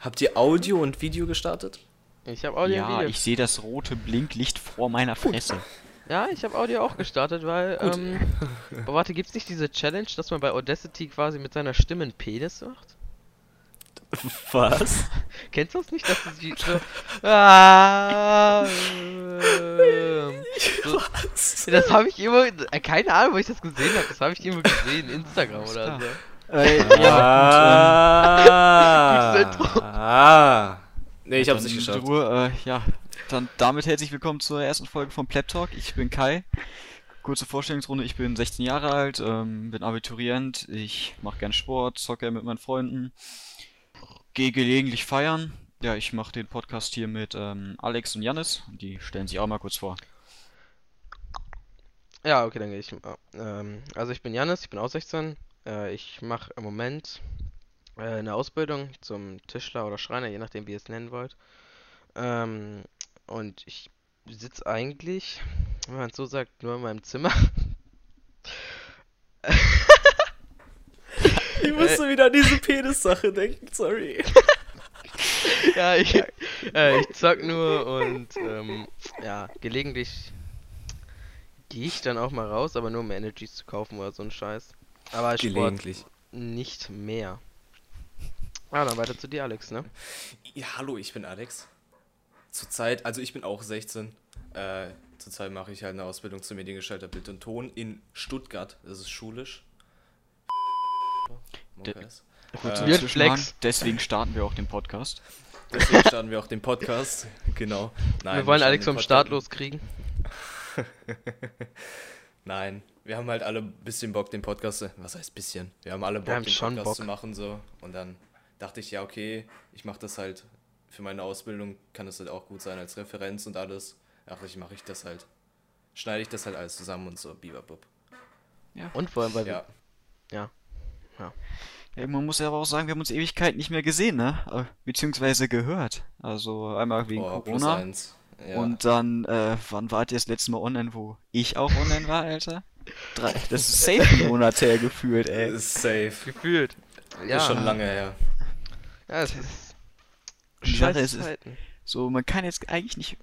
Habt ihr Audio und Video gestartet? Ich habe Audio und Ja, Video. ich sehe das rote Blinklicht vor meiner Fresse. Ja, ich habe Audio auch gestartet, weil, Gut. ähm, aber warte, gibt's nicht diese Challenge, dass man bei Audacity quasi mit seiner Stimme einen Penis macht? Was? Kennst du das nicht, dass du die so, ah, ähm, so Was? Das habe ich immer, äh, keine Ahnung, wo ich das gesehen habe, das habe ich irgendwo gesehen, Instagram oder so. Äh, Ah, Gutes Intro. ah. Nee, ich hab's dann nicht geschafft. Du, äh, ja, dann damit herzlich willkommen zur ersten Folge von Pleb Talk. Ich bin Kai. Kurze Vorstellungsrunde, ich bin 16 Jahre alt, ähm, bin Abiturient, ich mache gern Sport, zocke mit meinen Freunden, gehe gelegentlich feiern. Ja, ich mache den Podcast hier mit ähm, Alex und Jannis. Die stellen sich auch mal kurz vor. Ja, okay, dann gehe ich. Ähm, also ich bin Janis, ich bin auch 16. Äh, ich mache im Moment äh, eine Ausbildung zum Tischler oder Schreiner, je nachdem wie ihr es nennen wollt. Ähm, und ich sitze eigentlich, wenn man es so sagt, nur in meinem Zimmer. Ich musste wieder an diese Penis-Sache denken, sorry. ja, ich, äh, ich zock nur und ähm, ja, gelegentlich gehe ich dann auch mal raus, aber nur um Energies zu kaufen oder so ein Scheiß. Aber Sport Gelegentlich. nicht mehr. Ah, dann weiter zu dir, Alex, ne? Ja, hallo, ich bin Alex. Zurzeit, also ich bin auch 16. Äh, zurzeit mache ich halt eine Ausbildung zum Mediengestalter Bild und Ton in Stuttgart. Das ist schulisch. Mokers. Kurzer Äh, Flex. Deswegen starten wir auch den Podcast. Deswegen starten wir auch den Podcast. Genau. Nein, wir wollen Alex vom Start loskriegen. Nein, wir haben halt alle ein bisschen Bock, den Podcast. zu- Was heißt bisschen? Wir haben alle Bock, haben den schon Podcast Bock. zu machen so. Und dann dachte ich, ja okay, ich mache das halt für meine Ausbildung. Kann das halt auch gut sein als Referenz und alles. Dachte ich, mache ich das halt. Schneide ich das halt alles zusammen und so. Bibabub. Und vor allem, weil Ja. wir. Ja, man muss ja aber auch sagen, wir haben uns Ewigkeit nicht mehr gesehen, ne? Äh, Beziehungsweise gehört. Also einmal wegen Oh, plus Corona. eins. Ja. Und dann, äh, wann wart ihr das letzte Mal online, wo ich auch online war, Alter? Drei, das ist safe ein Monat her gefühlt, ey. ist safe. Gefühlt. Ja, Ist schon lange her. Ja, es ist. Scheiße ist. So, man kann jetzt eigentlich nicht.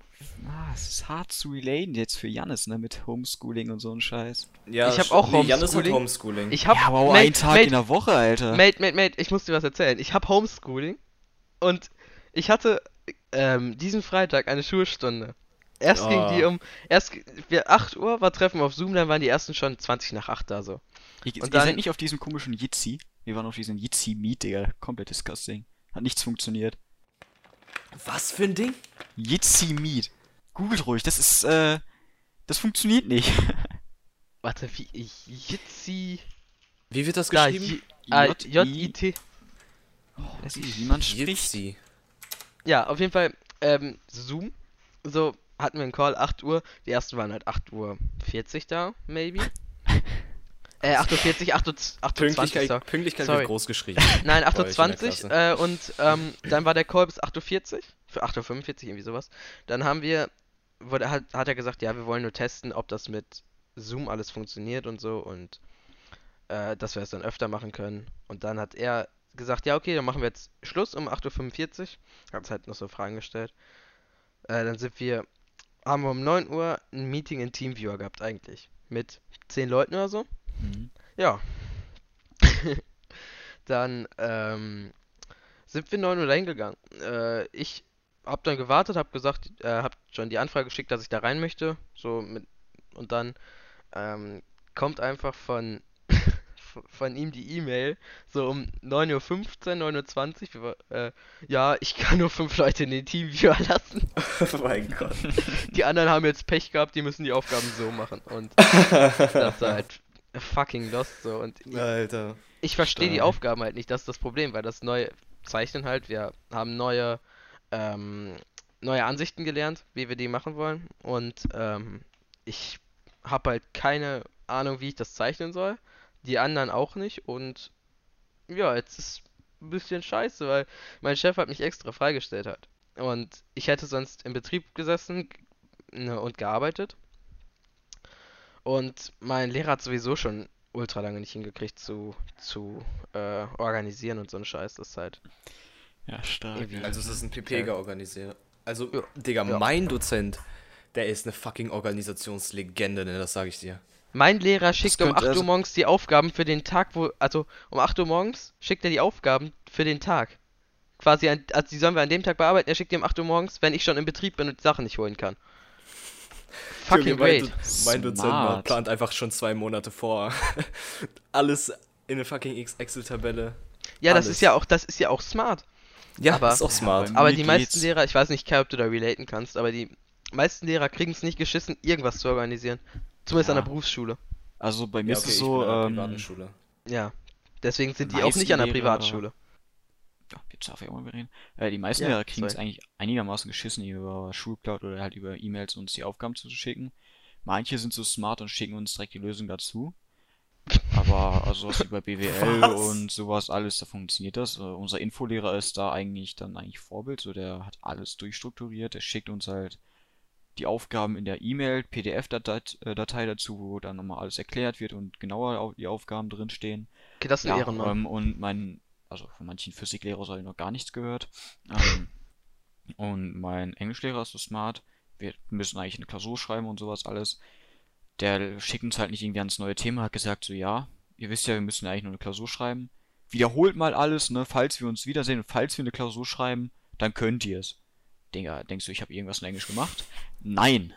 Ah, es ist hart zu relaten jetzt für Jannis, ne? Mit Homeschooling und so ein Scheiß. Ja, Ich hab sch- auch nee, Jannis hat Homeschooling. Homeschooling. Ich hab. Ja, aber auch Mate, ein Tag Mate, in der Woche, Alter. Mate, Mate, Mate, ich muss dir was erzählen. Ich hab Homeschooling und ich hatte ähm, diesen Freitag eine Schulstunde. Erst ging Oh. die um. Erst wir 8 Uhr war Treffen auf Zoom, dann waren die ersten schon 20 nach 8 da so. Ich, und ihr dann- seid nicht auf diesem komischen Jitsi. Wir waren auf diesem Jitsi-Meet, Digga. Komplett disgusting. Hat nichts funktioniert. Was für ein Ding? Jitsi-Meet. Googelt ruhig, das ist, äh. Das funktioniert nicht. Warte, wie. Jitsi. Wie wird das Da, geschrieben? Ah, J-I-T. Das ist, wie man spricht. Jitsi. Ja, auf jeden Fall, ähm, Zoom. So, hatten wir einen Call, 8 Uhr. Die ersten waren halt 8 Uhr 40 da, maybe. Äh, 8 Uhr 40, 8 Uhr, 8 Uhr 20, Pünktlichkeit, sorry. Pünktlichkeit Sorry. wird groß geschrieben. Nein, bei euch in der 8.20 Uhr äh, und ähm, dann war der Call bis 8.40 Uhr, für 8.45 Uhr, irgendwie sowas. Dann haben wir, wurde, hat, hat er gesagt, ja, wir wollen nur testen, ob das mit Zoom alles funktioniert und so und äh, dass wir es dann öfter machen können. Und dann hat er gesagt, ja, okay, dann machen wir jetzt Schluss um 8.45 Uhr. Hat halt noch so Fragen gestellt. Äh, dann sind wir, haben wir um 9 Uhr ein Meeting in Teamviewer gehabt eigentlich. Mit 10 Leuten oder so. Mhm. Ja. dann ähm, sind wir 9 Uhr dahin gegangen. Äh, ich hab dann gewartet, hab gesagt, äh, hab schon die Anfrage geschickt, dass ich da rein möchte. So mit und dann ähm, kommt einfach von von ihm die E-Mail, so um 9.15 Uhr, 9.20 Uhr, war- äh, ja, ich kann nur fünf Leute in den Teamviewer lassen. oh mein Gott. Die anderen haben jetzt Pech gehabt, die müssen die Aufgaben so machen. Und das ist halt fucking lost so. Und Alter. ich verstehe die. Aufgaben halt nicht, das ist das Problem, weil das neue Zeichnen halt, wir haben neue, ähm, neue Ansichten gelernt, wie wir die machen wollen. Und ähm, ich habe halt keine Ahnung, wie ich das zeichnen soll. Die anderen auch nicht. Und ja, jetzt ist ein bisschen scheiße, weil mein Chef hat mich extra freigestellt hat. Und ich hätte sonst im Betrieb gesessen ne, und gearbeitet. Und mein Lehrer hat sowieso schon ultra lange nicht hingekriegt zu, zu äh, organisieren und so ein Scheiß. Das ist halt. Ja, stark. Irgendwie. Also es ist ein PPger organisiert. Also, Ja. Digga, Ja. mein Dozent, der ist eine fucking Organisationslegende, ne, das sage ich dir. Mein Lehrer schickt um könnte 8 Uhr also- morgens die Aufgaben für den Tag, wo, also um 8 Uhr morgens schickt er die Aufgaben für den Tag. Quasi, an, also die sollen wir an dem Tag bearbeiten, er schickt die um 8 Uhr morgens, wenn ich schon im Betrieb bin und die Sachen nicht holen kann. Fucking mein, great. Do- mein Dozent plant einfach schon zwei Monate vor. Alles in eine fucking X- Excel-Tabelle. Ja, das alles. ist ja auch, das ist ja auch smart. Ja, Aber- ist auch smart. Ja, Aber die meisten geht's. Lehrer, ich weiß nicht, Kai, ob du da relaten kannst, aber die meisten Lehrer kriegen es nicht geschissen, irgendwas zu organisieren. Zumindest an Ja. der Berufsschule. Also bei mir Ja, ist okay, es ich so, an ähm. Ja. Deswegen sind die auch nicht an der Privatschule. ja, jetzt darf ich auch mal reden. Äh, die meisten Ja, Lehrer kriegen es eigentlich einigermaßen geschissen, über Schulcloud oder halt über E-Mails uns die Aufgaben zu schicken. Manche sind so smart und schicken uns direkt die Lösung dazu. Aber also was über BWL Was? und sowas alles, da funktioniert das. Äh, unser Infolehrer ist da eigentlich dann eigentlich Vorbild, so der hat alles durchstrukturiert, der schickt uns halt die Aufgaben in der E-Mail, PDF-Datei äh, dazu, wo dann nochmal alles erklärt wird und genauer au- die Aufgaben drinstehen. Okay, das ist ein Ja, Ehrenmann. ähm, und mein, also von manchen Physiklehrer habe ich noch gar nichts gehört. Ähm, und mein Englischlehrer ist so smart. Wir müssen eigentlich eine Klausur schreiben und sowas alles. Der schickt uns halt nicht irgendwie ans neue Thema, hat gesagt so, ja, ihr wisst ja, wir müssen eigentlich nur eine Klausur schreiben. Wiederholt mal alles, ne, falls wir uns wiedersehen und falls wir eine Klausur schreiben, dann könnt ihr es. Digga, denkst du, ich habe irgendwas in Englisch gemacht? Nein.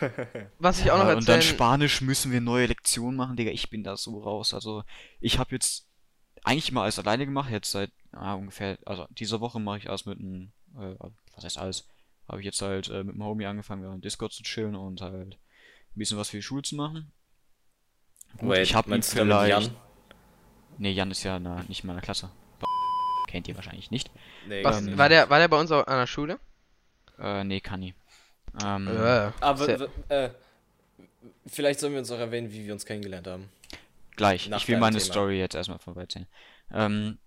Was ich auch noch Ja, und dann erzählen, Spanisch müssen wir neue Lektionen machen, Digga. Ich bin da so raus. Also, ich habe jetzt eigentlich immer alles alleine gemacht. Jetzt seit ah, ungefähr, also diese Woche mache ich alles mit einem, äh, was heißt alles? Habe ich jetzt halt äh, mit dem Homie angefangen, wir haben Discord zu chillen und halt ein bisschen was für die Schule zu machen. Gut, Wait, ich habe ihn vielleicht. Jan? Nee, Jan ist ja in der, nicht in meiner Klasse. Kennt ihr wahrscheinlich nicht. Nee, was, war der, war der bei uns auch an der Schule? Äh, nee, kann nie. Ähm, Äh, Aber sehr- w- äh, vielleicht sollen wir uns auch erwähnen, wie wir uns kennengelernt haben. Gleich. Nach ich will meine Thema. Story jetzt erstmal vorbei erzählen. Ähm,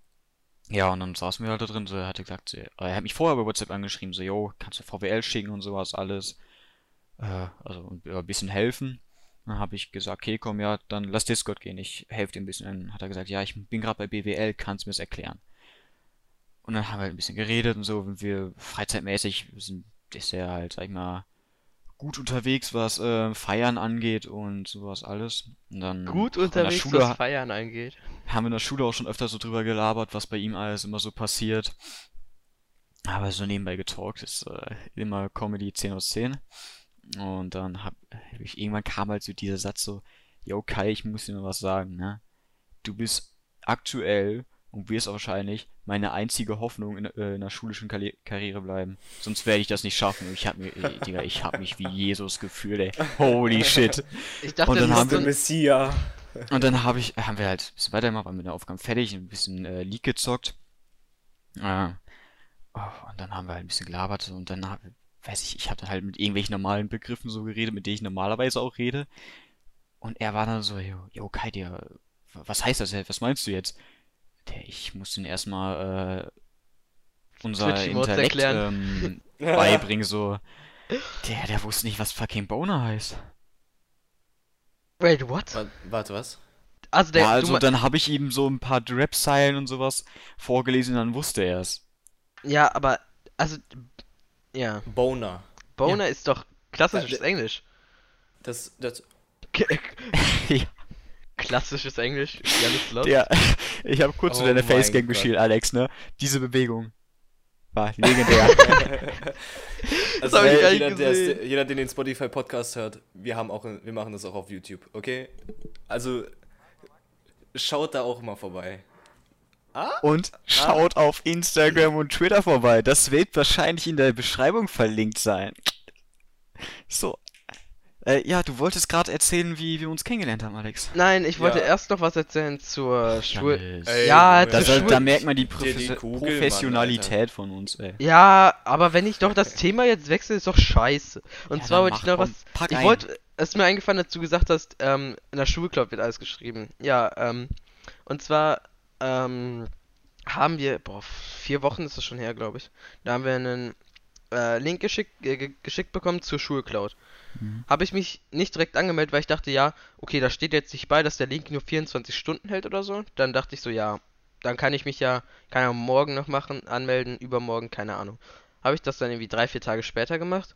ja, und dann saßen wir halt da drin, so, er hatte gesagt, so, er hat mich vorher bei WhatsApp angeschrieben, so, yo, kannst du VWL schicken und sowas alles. Äh, also ein bisschen helfen. Dann habe ich gesagt, okay, komm, ja, dann lass Discord gehen, ich helfe dir ein bisschen. Dann hat er gesagt, ja, ich bin gerade bei BWL, kannst du mir das erklären? Und dann haben wir halt ein bisschen geredet und so, und wir freizeitmäßig sind, ist er halt, sag ich mal, gut unterwegs, was äh, Feiern angeht und sowas alles. Und dann gut unterwegs, Schule was Feiern angeht. haben wir in der Schule auch schon öfter so drüber gelabert, was bei ihm alles immer so passiert. Aber so nebenbei getalkt ist äh, immer Comedy 10 aus 10. Und dann hab ich, irgendwann kam halt so dieser Satz so, yo Kai, ich muss dir mal was sagen, ne? Du bist aktuell und wirst wahrscheinlich meine einzige Hoffnung in, äh, in der schulischen Karri Karriere bleiben. Sonst werde ich das nicht schaffen. Ich hab mir, ey, Digga, ich hab mich wie Jesus gefühlt, ey. Holy shit. Ich dachte, Und dann haben wir ein, Messia. Und dann habe ich, haben wir halt ein bisschen weitergemacht, waren mit der Aufgabe fertig, ein bisschen äh, League gezockt. Äh, oh, und dann haben wir halt ein bisschen gelabert und dann hab, weiß ich, ich habe dann halt mit irgendwelchen normalen Begriffen so geredet, mit denen ich normalerweise auch rede. Und er war dann so, yo, yo Kai, dir, was heißt das jetzt? Was meinst du jetzt? Der, ich muss den erstmal äh, unser Intellekt erklären. ähm, beibringen, so. Der, der wusste nicht, was fucking Boner heißt. Wait, what? Wa- Warte, was? Also der, Ja, also dann habe ich ihm so ein paar Rap-Zeilen und sowas vorgelesen, dann wusste er es. ja, aber, also, ja, Boner. Boner ist doch klassisches Ja, Englisch. Das, das, ja, Klassisches Englisch, der, ich habe kurz zu Oh deiner mein Facecam Gott. geschielt, Alex, ne? Diese Bewegung war legendär. also hab ich gar nicht jeder, der jeder, der den Spotify Podcast hört, wir haben auch, wir machen das auch auf YouTube, okay? Also schaut da auch mal vorbei. und schaut auf Instagram und Twitter vorbei. Das wird wahrscheinlich in der Beschreibung verlinkt sein. So. Äh, ja, du wolltest gerade erzählen, wie wir uns kennengelernt haben, Alex. Nein, ich wollte Ja. erst noch was erzählen zur Schul... Janis. Ey, Ja. Da, Schul- da merkt man die, Profes Kugel, Mann, Professionalität von uns, ey. Ja, aber wenn ich doch das Thema jetzt wechsle, ist doch scheiße. Und Ja, zwar wollte ich noch komm, was. pack Ich wollte, es ist mir eingefallen, dass du gesagt hast, ähm, in der Schulclub wird alles geschrieben. Ja, ähm, und zwar, ähm, haben wir, boah, vier Wochen ist das schon her, glaube ich. Da haben wir einen äh, Link geschickt, äh, ge- geschickt bekommen zur Schulcloud. Mhm. Habe ich mich nicht direkt angemeldet, weil ich dachte, ja, okay, da steht jetzt nicht bei, dass der Link nur 24 Stunden hält oder so. Dann dachte ich so, ja, dann kann ich mich ja, kann ja morgen noch machen, anmelden, übermorgen, keine Ahnung. Habe ich das dann irgendwie drei, vier Tage später gemacht.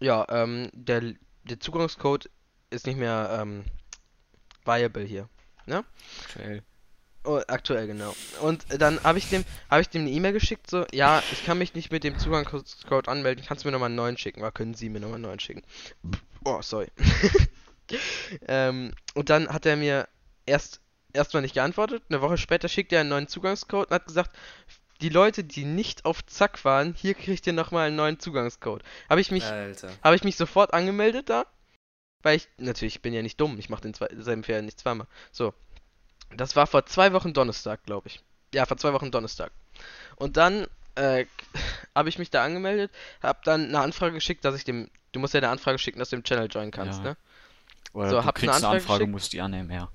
Ja, ähm, der, der Zugangscode ist nicht mehr ähm, viable hier. Ne? Aktuell. Oh, aktuell, genau. Und dann habe ich dem, habe ich dem eine E-Mail geschickt, so, ja, ich kann mich nicht mit dem Zugangscode anmelden, kannst du mir nochmal einen neuen schicken? Oder können Sie mir nochmal einen neuen schicken? Oh, sorry. ähm, und dann hat er mir erst erstmal nicht geantwortet. Eine Woche später schickt er einen neuen Zugangscode und hat gesagt, die Leute, die nicht auf Zack waren, hier kriegt ihr nochmal einen neuen Zugangscode. Habe ich mich, habe ich mich sofort angemeldet da, weil ich natürlich ich bin ja nicht dumm, ich mache denselben Fehler nicht zweimal. So, das war vor zwei Wochen Donnerstag, glaube ich. Ja, vor zwei Wochen Donnerstag. Und dann äh, habe ich mich da angemeldet, habe dann eine Anfrage geschickt, dass ich dem, du musst ja eine Anfrage schicken, dass du im Channel joinen kannst, Ja. ne? Oder So, du habt eine kriegst eine Anfrage Anfrage, geschickt? musst die annehmen, ja.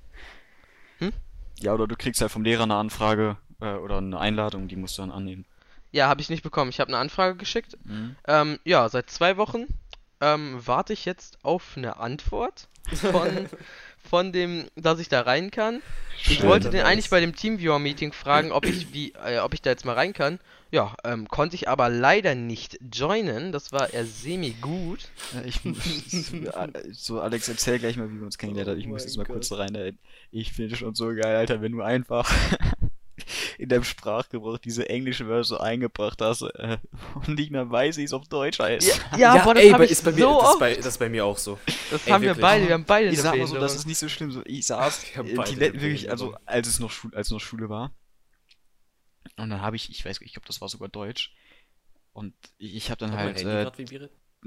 Hm? Ja, oder du kriegst halt vom Lehrer eine Anfrage äh, oder eine Einladung, die musst du dann annehmen. Ja, habe ich nicht bekommen. Ich habe eine Anfrage geschickt. Mhm. Ähm, ja, seit zwei Wochen ähm, warte ich jetzt auf eine Antwort von, von dem, dass ich da rein kann. Ich Schön. wollte den eigentlich bei dem Teamviewer-Meeting fragen, ob ich wie, äh, ob ich da jetzt mal rein kann. Ja, ähm, konnte ich aber leider nicht joinen. Das war eher semi-gut. Ja, ich muss, so Alex, erzähl gleich mal, wie wir uns kennengelernt haben. Ich Oh muss jetzt mal Gott. kurz da rein. Ich finde schon so geil, Alter, wenn du einfach in deinem Sprachgebrauch diese englische Wörter so eingebracht hast äh, und nicht mehr weiß, wie es auf Deutsch heißt. Ja, ja, aber das ey, bei- ich ist bei mir, so das, ist oft. bei, das ist bei mir auch so. Das ey, haben wir wirklich. beide. Wir haben beide Ich sag mal so, das ist nicht so schlimm. So, ich saß Wir die wirklich, also als es noch Schule, als noch Schule war. Und dann habe ich, ich weiß, ich glaube, das war sogar Deutsch. Und ich, ich habe dann halt, äh,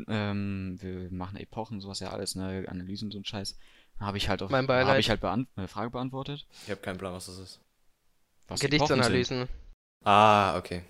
ähm, wir machen Epochen, sowas ja alles, ne, Analysen, so ein Scheiß. Dann habe ich halt auf, habe ich halt beant eine Frage beantwortet. Ich habe keinen Plan, was das ist. Was. Gedichtsanalysen. Ah, okay.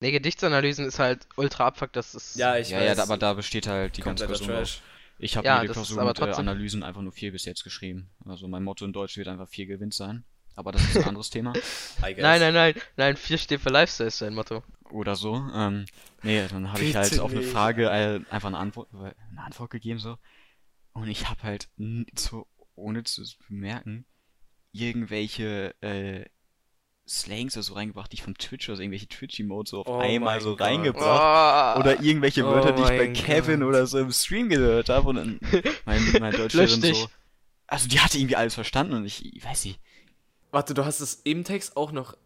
Ne, Gedichtsanalysen ist halt ultra abfuck, das ist. Ja, ich Ja, weiß. ja, aber da besteht halt die ganze Klausur Trash. auf. Ich habe Ja, das ist Klausur mit äh, trotzdem- Analysen einfach nur 4 bis jetzt geschrieben. Also mein Motto in Deutsch wird einfach 4 gewinnt sein. Aber das ist ein anderes Thema. Nein, nein, nein, nein, 4 steht für Lifestyle ist sein Motto. Oder so. Ähm, nee, dann habe ich halt auf eine. Frage äh, einfach eine Antwort, äh, eine Antwort gegeben so. Und ich habe halt so, ohne zu bemerken, irgendwelche äh, Slangs oder so reingebracht, die ich vom Twitch oder so, irgendwelche Twitch-Emotes so auf Oh einmal so Gott. reingebracht. Oh, Oder irgendwelche Oh Wörter, die ich bei Kevin Gott. oder so im Stream gehört habe. Und dann mein, mein Deutscherin dich. so. Also die hatte irgendwie alles verstanden und ich, ich weiß nicht. Warte, du hast es im Text auch noch.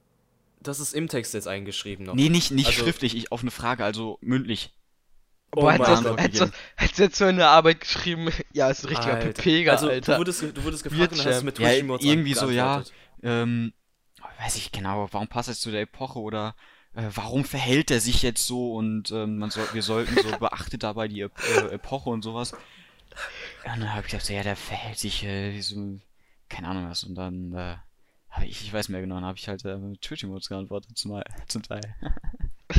Das ist im Text jetzt eingeschrieben noch. Nee, nicht, nicht Also- schriftlich, ich, auf eine Frage, also mündlich. Oh Boah, hättest du du jetzt so in der Arbeit geschrieben, ja, ist ein richtiger Alter. Pepeger, also, Alter. Du wurdest, du wurdest gefragt und dann hast du mit Ja, Twitch-Emotes irgendwie so, ja. Ähm, weiß ich genau, warum passt das zu der Epoche oder äh, warum verhält er sich jetzt so und ähm, man soll, wir sollten so beachtet dabei die Ep äh, Epoche und sowas. Und dann habe ich gedacht, so, ja, der verhält sich äh, wie so, keine Ahnung was. Und dann, äh, hab ich, ich weiß mehr genau, dann habe ich halt äh, mit Twitch-Emotes geantwortet zum, zum Teil.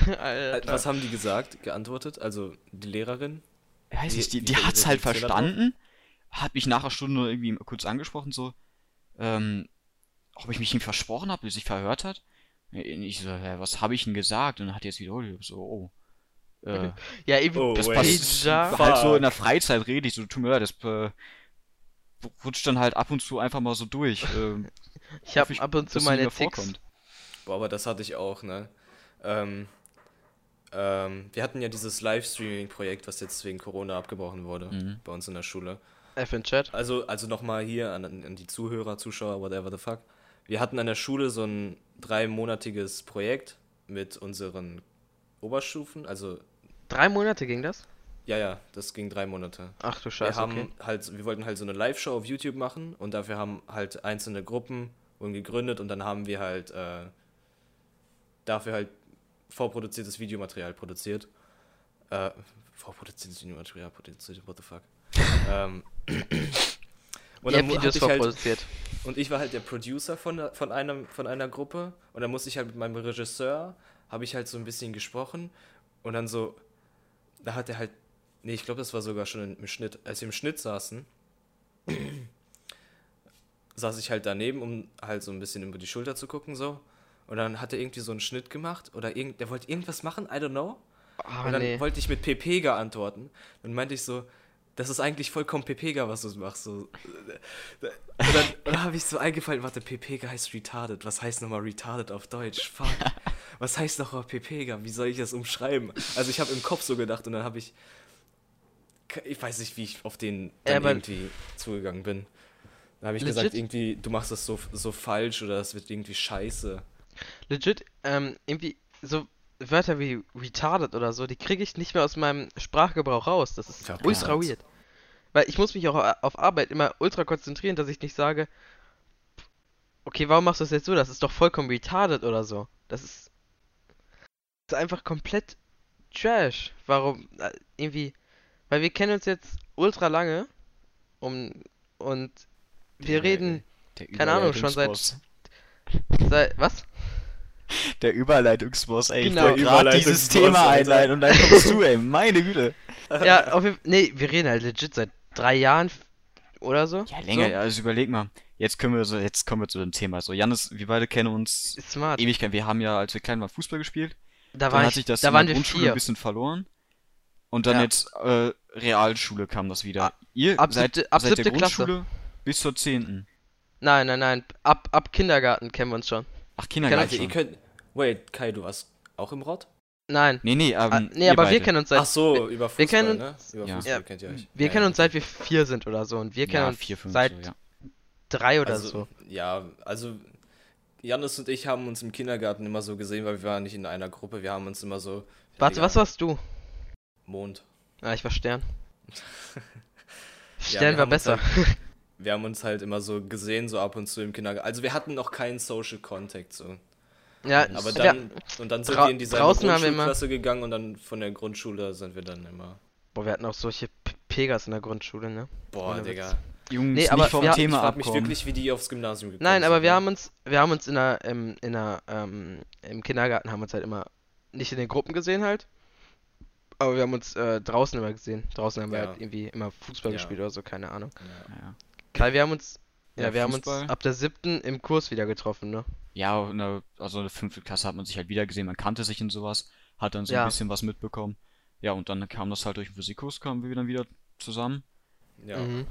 Äh, Alter. Was haben die gesagt, geantwortet? Also die Lehrerin? Weiß nicht, die, die war hat's halt verstanden, hat mich nach einer Stunde irgendwie kurz angesprochen, so, ähm, ob ich mich ihm versprochen habe, bis sich verhört hat. Ich so, hä, was habe ich denn gesagt? Und dann hat er jetzt wiederholt, ich so, oh. Äh, ja, eben Oh, das passt Pager. halt so in der Freizeit rede ich so, tut mir leid, das äh, rutscht dann halt ab und zu einfach mal so durch. Ähm, Ich habe ab und zu meine Ticks. vorkommt. Boah, aber das hatte ich auch, ne? Ähm, ähm, wir hatten ja dieses Livestreaming-Projekt, was jetzt wegen Corona abgebrochen wurde, Mhm. bei uns in der Schule. F in Chat. Also, also nochmal hier an, an die Zuhörer, Zuschauer, whatever the fuck. Wir hatten an der Schule so ein dreimonatiges Projekt mit unseren Oberstufen. Also, Drei Monate ging das? ja, ja, das ging drei Monate. Ach du Wir Scheiße, haben okay. halt, wir wollten halt so eine Live-Show auf YouTube machen und dafür haben halt einzelne Gruppen wurden gegründet und dann haben wir halt äh, dafür halt vorproduziertes Videomaterial produziert. Äh, vorproduziertes Videomaterial produziert, what the fuck. ähm, und Ihr dann habt Videos halt, vorproduziert. Und ich war halt der Producer von, von, einem, von einer Gruppe und dann musste ich halt mit meinem Regisseur, habe ich halt so ein bisschen gesprochen und dann so, da hat er halt, nee, ich glaube, das war sogar schon im Schnitt, als wir im Schnitt saßen, saß ich halt daneben, um halt so ein bisschen über die Schulter zu gucken so und dann hat er irgendwie so einen Schnitt gemacht oder irgend, der wollte irgendwas machen, I don't know. Ah, Und dann nee. wollte ich mit PP geantworten. Dann meinte ich so, das ist eigentlich vollkommen Pepega, was du machst. So. Und dann, dann habe ich so eingefallen, warte, Pepega heißt retarded. Was heißt nochmal retarded auf Deutsch? Fuck. Was heißt nochmal Pepega? Wie soll ich das umschreiben? Also ich habe im Kopf so gedacht und dann habe ich, ich weiß nicht, wie ich auf den Ja, dann aber- irgendwie zugegangen bin. Dann habe ich Legit? gesagt, irgendwie, du machst das so, so falsch oder das wird irgendwie scheiße. Legit, ähm, irgendwie so Wörter wie retarded oder so, die kriege ich nicht mehr aus meinem Sprachgebrauch raus. Das ist Verplant. ultra weird. Weil ich muss mich auch auf Arbeit immer ultra konzentrieren, dass ich nicht sage, okay, warum machst du das jetzt so? Das ist doch vollkommen retarded oder so. Das ist, das ist einfach komplett Trash. Warum? äh, Irgendwie, weil wir kennen uns jetzt ultra lange um, und wir Der- reden Der Keine Ahnung, schon seit- seit, was? Der Überleitungsboss, ey. Genau. Ich wollte gerade dieses Thema einleiten und dann kommst du, ey. Meine Güte. Ja, auf jeden Fall, nee, wir reden halt legit seit drei Jahren oder so. Ja, länger, So. also überleg mal. Jetzt können wir so, jetzt kommen wir zu dem Thema. So, Janis, wir beide kennen uns Ist smart. Ewigkeit. Wir haben ja, als wir klein waren, Fußball gespielt. Da Dann war hat ich, sich das da in waren der wir Grundschule vier. ein bisschen verloren. Und dann Ja. jetzt äh, Realschule kam das wieder. Ab- Ihr ab seid siebte- ab seit der siebte Klasse. Grundschule bis zur zehnten. Nein, nein, nein. Ab, ab Kindergarten kennen wir uns schon. Ach, Kindergarten Alter, ihr könnt. Wait, Kai, du warst auch im Rott? Nein. Nee, nee, ähm, Ah, nee, aber wir beide. kennen uns seit. Ach so, über Fußball, wir kennen ne? Über Ja. Fußball Ja. kennt ihr euch. Wir Ja, kennen ja. uns seit wir vier sind oder so. Und wir kennen Ja, uns vier, fünf, seit so, ja. drei oder also, so. Ja, also Janis und ich haben uns im Kindergarten immer so gesehen, weil wir waren nicht in einer Gruppe, wir haben uns immer so. ja, Warte, was warst du? Mond. Ah, ich war Stern. Ja, Stern wir war besser. Halt, wir haben uns halt immer so gesehen, so ab und zu im Kindergarten. Also wir hatten noch keinen Social Contact so. Ja, Aber ja, dann, und dann sind wir in wir immer- Grundschulklasse gegangen und dann von der Grundschule sind wir dann immer. boah, wir hatten auch solche Pegas in der Grundschule, ne? Boah, Ohne Digga. Witz. Jungs, Nee, aber nicht vom wir- Ich Thema frag mich abkommen. wirklich, wie die aufs Gymnasium gekommen Nein, aber sind, wir ne? haben uns, wir haben uns in der, im, in der, ähm, im Kindergarten haben wir uns halt immer nicht in den Gruppen gesehen halt. Aber wir haben uns äh, draußen immer gesehen. Draußen haben wir Ja. halt irgendwie immer Fußball Ja. gespielt oder so, keine Ahnung. Ja. Ja. Kai, wir haben uns, ja, Ja, wir Fußball. haben uns ab der siebten im Kurs wieder getroffen, ne? Ja, der, also in der fünften Klasse hat man sich halt wieder gesehen, man kannte sich und sowas, hat dann so Ja. ein bisschen was mitbekommen. Ja, und dann kam das halt durch den Physikkurs, kamen wir dann wieder zusammen. Ja. Mhm.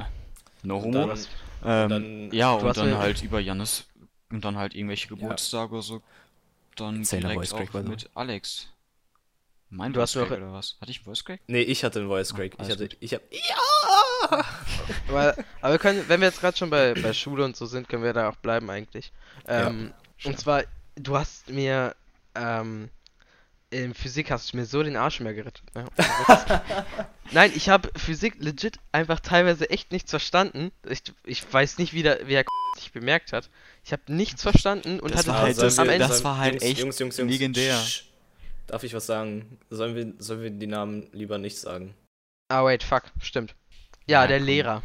No Und homo. dann, Ähm, dann- ja, und hast dann halt über Jannis und dann halt irgendwelche Geburtstage oder so. Dann Erzähl eine direkt auch mit Alex. Mein Du hast Voice mir Crack auch- oder was? Hatte ich einen Voice Crack? nee, ich hatte einen Voice Crack. Ich alles hatte, gut. ich hab, ja! Aber, aber wir können, wenn wir jetzt gerade schon bei, bei Schule und so sind, können wir da auch bleiben eigentlich. Ähm, und zwar, du hast mir, ähm, in Physik hast du mir so den Arsch mehr gerettet. Ne? Nein, ich habe Physik legit einfach teilweise echt nichts verstanden. Ich, ich weiß nicht, wie der, wie der sich bemerkt hat. Ich habe nichts verstanden und Das hatte war halt das- am wir- Ende. das war halt Jungs, echt Jungs, Jungs, Jungs, legendär. Sch- Darf ich was sagen? Sollen wir, sollen wir die Namen lieber nicht sagen? Ah, wait, fuck, stimmt. Ja, Ja, der komm. Lehrer.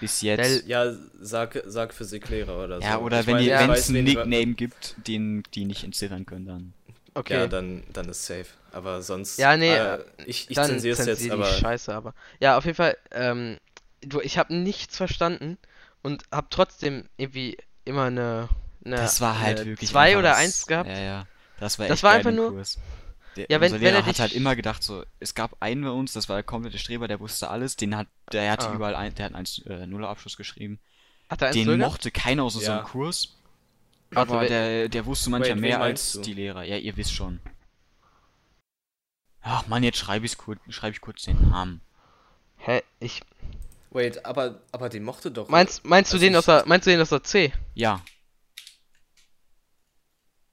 Bis jetzt. Ja, sag, sag Physiklehrer oder so. ja, oder Ich wenn es einen Nickname gibt, den die nicht entziffern können, dann. Okay. Ja, dann, dann ist safe. Aber sonst. Ja, nee, Äh, ich ich zensiere es jetzt, aber. Scheiße, aber. Ja, auf jeden Fall, ähm, du, ich habe nichts verstanden und habe trotzdem irgendwie immer eine, eine Das war halt eine wirklich zwei oder eins gehabt. Ja, ja. Das war Das echt war geil einfach nur- Kurs. Der, Ja, wenn- unser wenn er Lehrer hat dich- halt immer gedacht, so, es gab einen bei uns, das war der komplette Streber, der wusste alles, den hat, der hatte Ah. überall ein, der hat einen äh, Nuller-Abschluss geschrieben. Hat er Den mochte keiner aus unserem Ja. Kurs. Aber wer- der, der wusste manchmal Wait, mehr als du? die Lehrer. Ja, ihr wisst schon. Ach man, jetzt schreibe ich kurz, schreibe ich kurz den Namen. Hä? Ich. Wait, aber, aber den mochte doch. Meinst, meinst du Also den ich- aus der, meinst du den aus der C? Ja,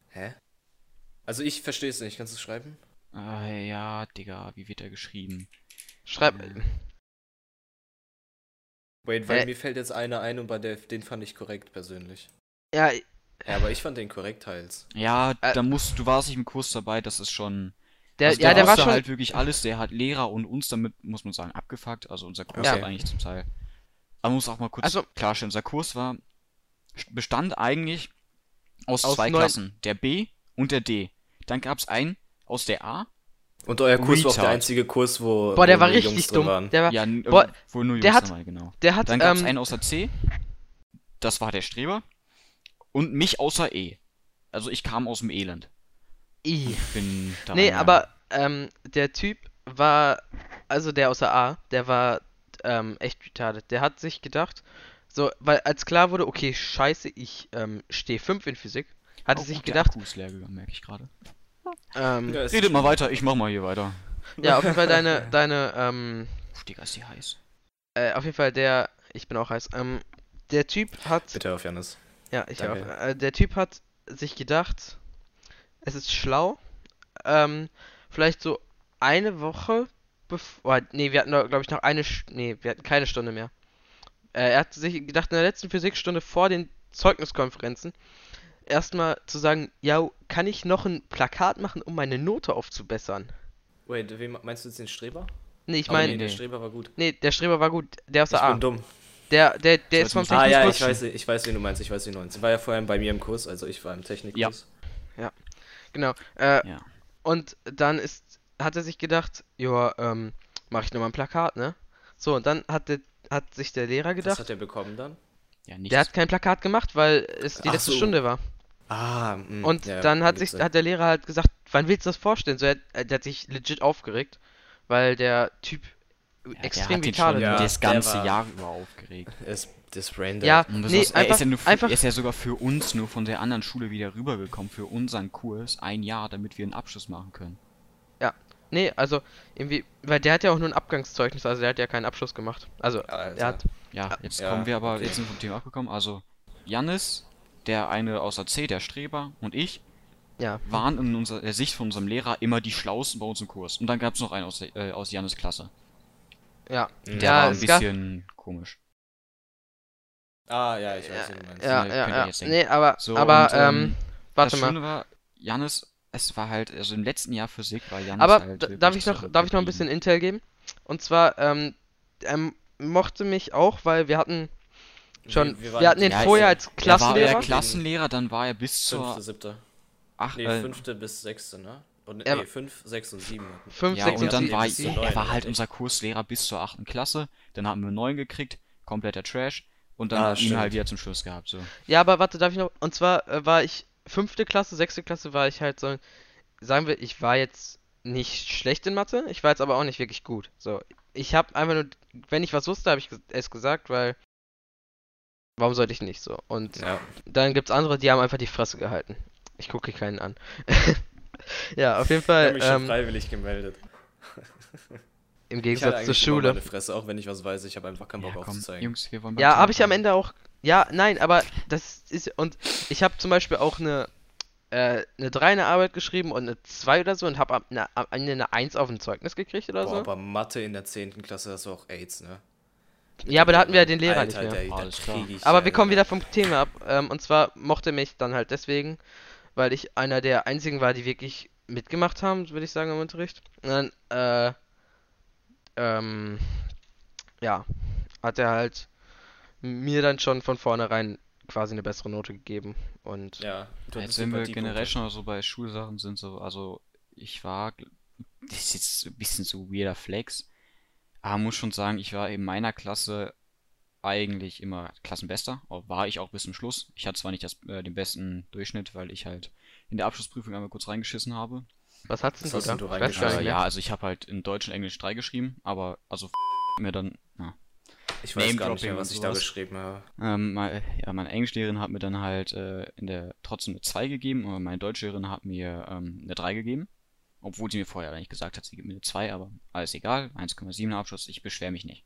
Hä? Also ich verstehe es nicht. Kannst du es schreiben? äh, ja, Digga, wie wird er geschrieben? Schreib. Wait, weil Hä? mir fällt jetzt einer ein und bei der, den fand ich korrekt persönlich. Ja, Ja, aber ich fand den korrekt teils. Ja, Äh, da musst, du warst nicht im Kurs dabei, das ist schon. der, also ja, der war schon. halt wirklich alles, der hat Lehrer und uns damit, muss man sagen, abgefuckt. Also unser Kurs Ja. hat eigentlich zum Teil. Aber man muss auch mal kurz Also- klarstellen, unser Kurs war, bestand eigentlich aus, Aus zwei neun- Klassen, der B und der D. Dann gab es einen aus der A. Und euer Kurs war auch der Retard. einzige Kurs, wo, Boah, der wo war richtig Jungs drin dumm. waren. Der war, Ja, boah, äh, wo nur der Jungs hat- dabei, genau. der hat, Dann gab es ähm, einen außer C. Das war der Streber. Und mich außer E. Also ich kam aus dem Elend. I. Bin da Nee, aber ähm, der Typ war, also der aus der A, der war ähm, echt retarded. Der hat sich gedacht, so, weil als klar wurde, okay, scheiße, ich ähm, stehe 5 in Physik, hat er Oh, sich gedacht, Akku ist leer gegangen, merke ich gerade. ähm, Ja, Redet mal weiter, ich mach mal hier weiter. ja, auf jeden Fall deine, deine, ähm, Uff, Digga, ist die heiß. äh, auf jeden Fall der, ich bin auch heiß, ähm, der Typ hat, Bitte auf Janis. ja, ich auch, Danke. äh, der Typ hat sich gedacht, es ist schlau, ähm, vielleicht so eine Woche bevor, nee, wir hatten, glaube ich, noch eine, Sch- nee, wir hatten keine Stunde mehr. Äh, er hat sich gedacht, in der letzten Physikstunde vor den Zeugniskonferenzen erstmal zu sagen, ja, kann ich noch ein Plakat machen, um meine Note aufzubessern? Wait, wen meinst du jetzt den Streber? Nee, ich meine, nee, der nee. Streber war gut. nee, der Streber war gut, der aus Ich der A. bin dumm. Der, der, der ist vom muss- Ah ja, Technikkurs. ich weiß, ich weiß, wen du meinst, ich weiß, wen du meinst. War ja vorhin bei mir im Kurs, also ich war im Technikkurs. Genau. Äh, Ja. und dann ist, hat er sich gedacht, ja, ähm, mach ich nochmal ein Plakat, ne? So, und dann hat, der, hat sich der Lehrer Was gedacht, hat er bekommen dann? Ja, nichts. der hat kein Plakat gemacht, weil es die Ach letzte so. Stunde war. Ah, mh, Und ja, dann hat sich, Sinn. hat der Lehrer halt gesagt, wann willst du das vorstellen? So, er, er, der hat sich legit aufgeregt, weil der Typ ja, extrem vital schon Ja, das ganze war- Jahr über aufgeregt. ist das Brain Ja, Und das nee, ist, er, einfach, ist ja nur für, einfach, er ist ja sogar für uns nur von der anderen Schule wieder rübergekommen, für unseren Kurs, ein Jahr, damit wir einen Abschluss machen können. nee, also, irgendwie, weil der hat ja auch nur ein Abgangszeugnis, also der hat ja keinen Abschluss gemacht. Also, Alter. er hat, Ja, Ja. jetzt Ja, kommen wir aber, okay. jetzt sind wir vom Thema abgekommen. Also, Jannis, der eine außer C, der Streber und ich ja, waren in unserer der Sicht von unserem Lehrer immer die Schlausten bei uns im Kurs. Und dann gab es noch einen aus, der- äh, aus Jannis Klasse. ja. Der Ja, war ein es gab- bisschen komisch. Ah, ja, ich weiß, wen du meinst. ja, Ne, ja, ja, jetzt denken. nee, aber, So, aber, und, ähm, ähm, warte das mal. Schöne war, Jannis, es war halt, also im letzten Jahr Physik war Jannis Aber halt darf ich noch, darf ich noch ein bisschen. Intel geben? Und zwar, ähm, er mochte mich auch, weil wir hatten schon, wir, waren- hatten den Ja, vorher er- als Er war der Klassenlehrer. Klassenlehrer, dann war er bis Fünfte, zur siebte. ach, Nee, äh, fünfte bis sechste, ne? Und, Er- nee, fünf, sechs und sieben. 5, Ja, 6 und und dann war ich, er war halt unser Kurslehrer bis zur achten Klasse. Dann haben wir neun gekriegt, kompletter Trash. Und dann Ah, ihn halt wieder zum Schluss gehabt. So. Ja, aber warte, darf ich noch, und zwar äh, war ich fünfte Klasse, sechste Klasse war ich halt so, sagen wir, ich war jetzt nicht schlecht in Mathe, ich war jetzt aber auch nicht wirklich gut. So, ich habe einfach nur, wenn ich was wusste, habe ich es gesagt, weil, warum sollte ich nicht so? Und Ja. dann gibt's andere, die haben einfach die Fresse gehalten. Ich gucke keinen an. ja, auf jeden Ich Fall, habe mich schon ähm, freiwillig gemeldet. im Ich Gegensatz zur Schule. meine Fresse, auch wenn ich was weiß. Ich habe einfach keinen Bock Ja, komm, aufzuzeigen. Jungs, wir wollen Ja, habe ich am. Ende auch. Ja, nein, aber das ist. Und ich habe zum Beispiel auch eine, äh, eine 3 in der Arbeit geschrieben und eine 2 oder so und habe am Ende eine 1 auf ein Zeugnis gekriegt oder Boah, so. aber Mathe in der 10. Klasse hast du auch AIDS, ne? Ja, aber da hatten wir ja den Lehrer Alter, nicht mehr. Der, Alles klar. Aber wir kommen wieder vom Thema ab. Ähm, und zwar mochte mich dann halt deswegen, weil ich einer der einzigen war, die wirklich mitgemacht haben, würde ich sagen, im Unterricht. Und dann, äh, ähm, ja, hat er halt mir dann schon von vornherein quasi eine bessere Note gegeben. Und Ja, du Jetzt, wenn wir generell schon so bei Schulsachen sind, so, also ich war, das ist jetzt ein bisschen so weirder Flex, aber muss schon sagen, ich war in meiner Klasse eigentlich immer Klassenbester, aber war ich auch bis zum Schluss. Ich hatte zwar nicht das, äh, den besten Durchschnitt, weil ich halt in der Abschlussprüfung einmal kurz reingeschissen habe. was hat's denn Was du hast du gar Äh, ja, also ich habe halt in Deutsch und Englisch 3 geschrieben, aber also mir dann, ja. Ich weiß gar nicht mehr, was und ich da geschrieben habe. Ähm, mei- ja, meine Englischlehrerin hat mir dann halt äh, in der trotzdem eine 2 gegeben, aber meine Deutschlehrerin hat mir ähm, eine 3 gegeben. Obwohl sie mir vorher eigentlich gesagt hat, sie gibt mir eine 2, aber alles egal. 1,7er Abschluss, ich beschwere mich nicht.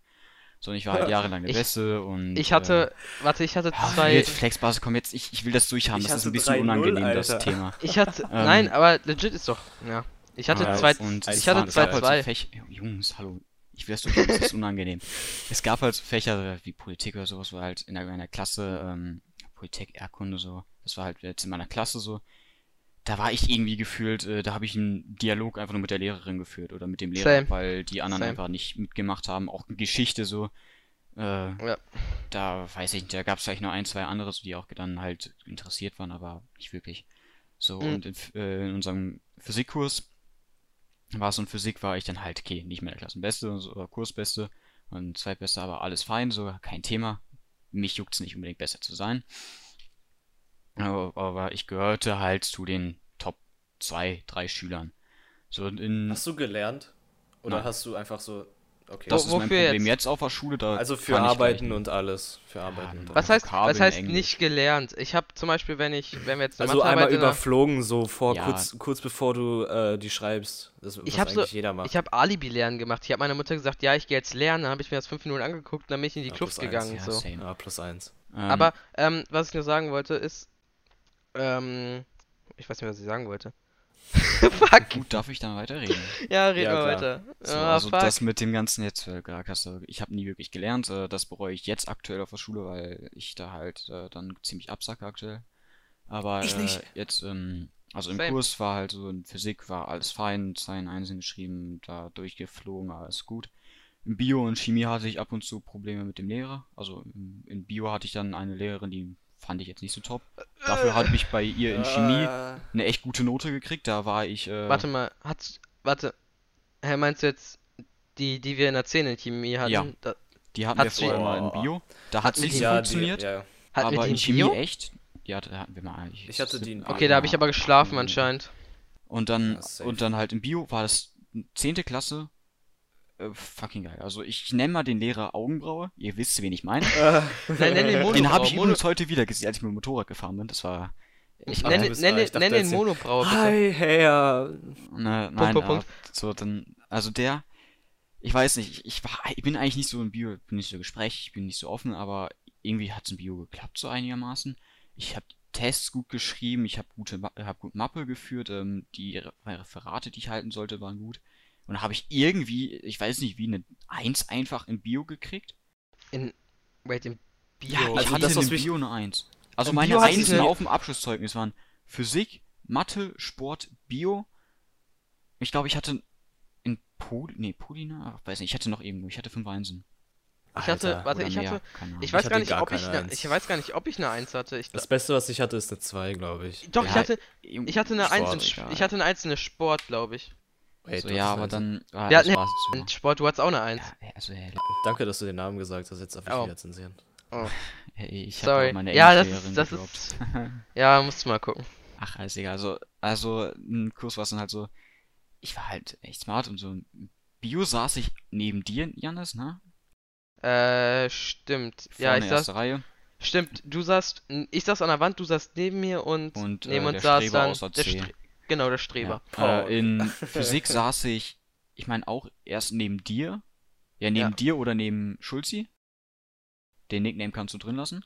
So, und ich war halt jahrelang der Ich- Beste und. Ich hatte, warte, ich hatte Äh, ah, zwei. Wild, Flexbasis, komm jetzt, ich, ich will das durchhaben, das ist ein bisschen 3-0, unangenehm, das Alter. Thema. Ich hatte, nein, aber legit ist doch, ja. Ich hatte Ja, zwei, und ich es hatte zwei, gab halt so zwei. Jungs, hallo. Ich will das durchhaben, das ist unangenehm. Es gab halt so Fächer wie Politik oder sowas, wo halt in einer, einer Klasse, ähm, Politik, Erdkunde so, das war halt jetzt in meiner Klasse so. Da war ich irgendwie gefühlt, äh, da habe ich einen Dialog einfach nur mit der Lehrerin geführt oder mit dem Lehrer, Same. weil die anderen Same. einfach nicht mitgemacht haben. Auch Geschichte so. Äh, Ja. Da weiß ich nicht, da gab es vielleicht noch ein, zwei andere, so, die auch dann halt interessiert waren, aber nicht wirklich. So, Mhm. und in, äh, in unserem Physikkurs war es und Physik war ich dann halt, okay, nicht mehr der Klassenbeste oder Kursbeste und Zweitbeste, aber alles fein, so, kein Thema. Mich juckt's nicht unbedingt besser zu sein. Aber, ich gehörte halt zu den Top 2, 3 Schülern. So in, Hast du gelernt? Oder Nein. hast du einfach so Okay. Das Wo- ist mein wofür Problem jetzt? jetzt auf der Schule, da also für Arbeiten und alles. Für Arbeiten und Was alles. heißt, was heißt Englisch. nicht gelernt? Ich habe zum Beispiel, wenn ich, wenn wir jetzt eine Also einmal überflogen, so vor Ja. kurz, kurz bevor du äh, die schreibst. Das, Ich was hab so- eigentlich jeder macht. Ich habe Alibi-Lernen gemacht. Ich habe meiner Mutter gesagt, ja, ich gehe jetzt lernen. Dann habe ich mir das fünf Minuten angeguckt und dann bin ich in die Ja, Kluft plus eins, gegangen. Ja, so. ja, plus eins. Ähm, Aber ähm, was ich nur sagen wollte ist, ähm, ich weiß nicht, was ich sagen wollte. fuck. gut, darf ich dann weiterreden? Ja, red Ja, klar. weiter. So, ah, also fuck. das mit dem ganzen jetzt, gesagt hast du, ich habe nie wirklich gelernt. Äh, das bereue ich jetzt aktuell auf der Schule, weil ich da halt äh, dann ziemlich absacke aktuell. Aber Ich nicht. Äh, jetzt, ähm, also im Same. Kurs war halt so, in Physik war alles fein, Zeilen einzeln geschrieben, da durchgeflogen, alles gut. In Bio und Chemie hatte ich ab und zu Probleme mit dem Lehrer. Also in Bio hatte ich dann eine Lehrerin, die fand ich jetzt nicht so top. Dafür habe ich bei ihr in Chemie Äh, eine echt gute Note gekriegt. Da war ich. Äh, Warte mal, hat's, warte. Hä, meinst du jetzt die, die wir in der 10 in Chemie hatten? Ja. Da, Die hatten Hat wir vorher mal in. Bio. Da Hat es nicht ja, funktioniert. Die, ja. hatten aber die in in Chemie Bio? echt? Ja, da hatten wir mal eigentlich. Ich hatte die in Bio. Okay, da habe ich aber geschlafen anscheinend. Und dann, und dann halt im Bio war das 10. Klasse. Äh, fucking geil. Also ich nenne mal den Lehrer Augenbraue. Ihr wisst, wen ich meine. Äh, Nein, nenn den Den habe ich Mono übrigens heute wieder gesehen, als ich mit dem Motorrad gefahren bin. Das war echt Ach, nenn, nenn, ah, ich dachte, nenn den erzähl- Monobrau bitte. Hi, Herr. Ne, Punkt, nein, Punkt, aber so dann, also der, ich weiß nicht, ich, ich war, ich bin eigentlich nicht so im Bio, bin nicht so gesprächig, ich bin nicht so offen, aber irgendwie hat's im Bio geklappt so einigermaßen. Ich habe Tests gut geschrieben, ich habe gute, hab gut Mappe geführt, ähm, die Re- Referate, die ich halten sollte, waren gut. Und dann habe ich irgendwie, ich weiß nicht, wie eine Eins einfach in Bio gekriegt. In, wait, im Bio. Ja, ich Also hatte das, in was mich- Bio eine Eins. Also Im meine Bio hatte ich Einsen eine- auf dem Abschlusszeugnis waren Physik, Mathe, Sport, Bio. Ich glaube, ich hatte in Pol, nee, Polina, weiß nicht, ich hatte noch irgendwo, ich hatte fünf Einsen. Ich hatte, Alter, warte, ich mehr, hatte, ich weiß hatte gar nicht, gar ob ich Eins. ich weiß gar nicht, ob ich eine 1 hatte. Ich, Das Beste, was ich hatte, ist eine 2, glaube ich. doch, ich Ja, hatte, Irgend- ich hatte eine Sport, 1 in, Sp- egal. ich hatte eine 1 in Sport, glaube ich. Wait, so, ja, aber eine dann, ah, so. In Sport, du hattest auch eine 1. Ja, also, hey, Eins. Danke, dass du den Namen gesagt hast. Jetzt darf ich Oh. wieder zensieren. hey, ich Sorry. meine Ja, das ist, das gedroppt. ist, ja, musst du mal gucken. Ach, alles egal. Also, also ein Kurs war es dann halt so, ich war halt echt smart und so Bio saß ich neben dir, Janis, ne? Äh, stimmt. Ja, Vorne ich saß, Reihe. stimmt, du saßt, ich saß an der Wand, du saßt neben mir und, Und, neben äh, uns saß dann außer der C. Stre genau, der Streber. Ja. Oh. Äh, in Physik saß ich, ich meine auch erst neben dir. Ja, neben Ja. dir oder neben Schulzi. Den Nickname kannst du drin lassen.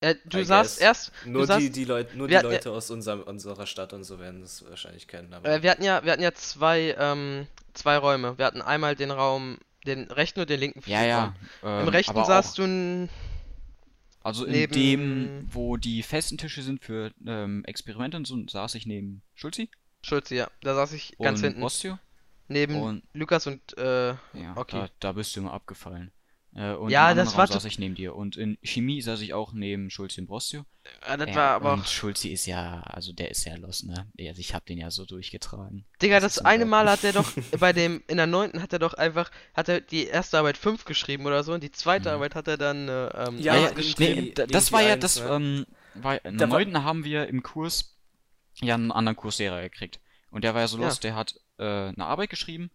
Äh, du I saßt guess. erst, Nur, saßt- die, die Leute, nur die wir hatten- Leute aus unserem, unserer Stadt und so werden das wahrscheinlich kennen. Aber äh, wir hatten ja, wir hatten ja zwei, ähm, zwei Räume. Wir hatten einmal den Raum, den rechten und den linken Ja, ja. Physikraum. ähm, Im rechten saßt auch, du n- Also in neben- dem, wo die festen Tische sind für ähm, Experimente und so, saß ich neben Schulzi Schulze, ja. Da saß ich ganz und hinten. Ostio. Neben Und Lukas und, äh, ja, Okay. da, da bist du immer abgefallen. Äh, und Ja, das Raum war saß ich neben dir. Und in Chemie saß ich auch neben Schulzi und Brostio. äh, das Ja, war aber und. Schulzi ist ja, also der ist ja los, ne? Also ich hab den ja so durchgetragen. Digga, das das eine ein Mal hat er doch bei dem, in der neunten hat er doch einfach, hat er die erste Arbeit 5 geschrieben oder so und die zweite Mhm. Arbeit hat er dann, äh, ähm, Ja, Ja, ja, ja, nee, da- das war ja das, ähm, war, in der 9. haben wir im Kurs ja einen anderen Kurslehrer gekriegt. Und der war ja so Ja. los, der hat äh, eine Arbeit geschrieben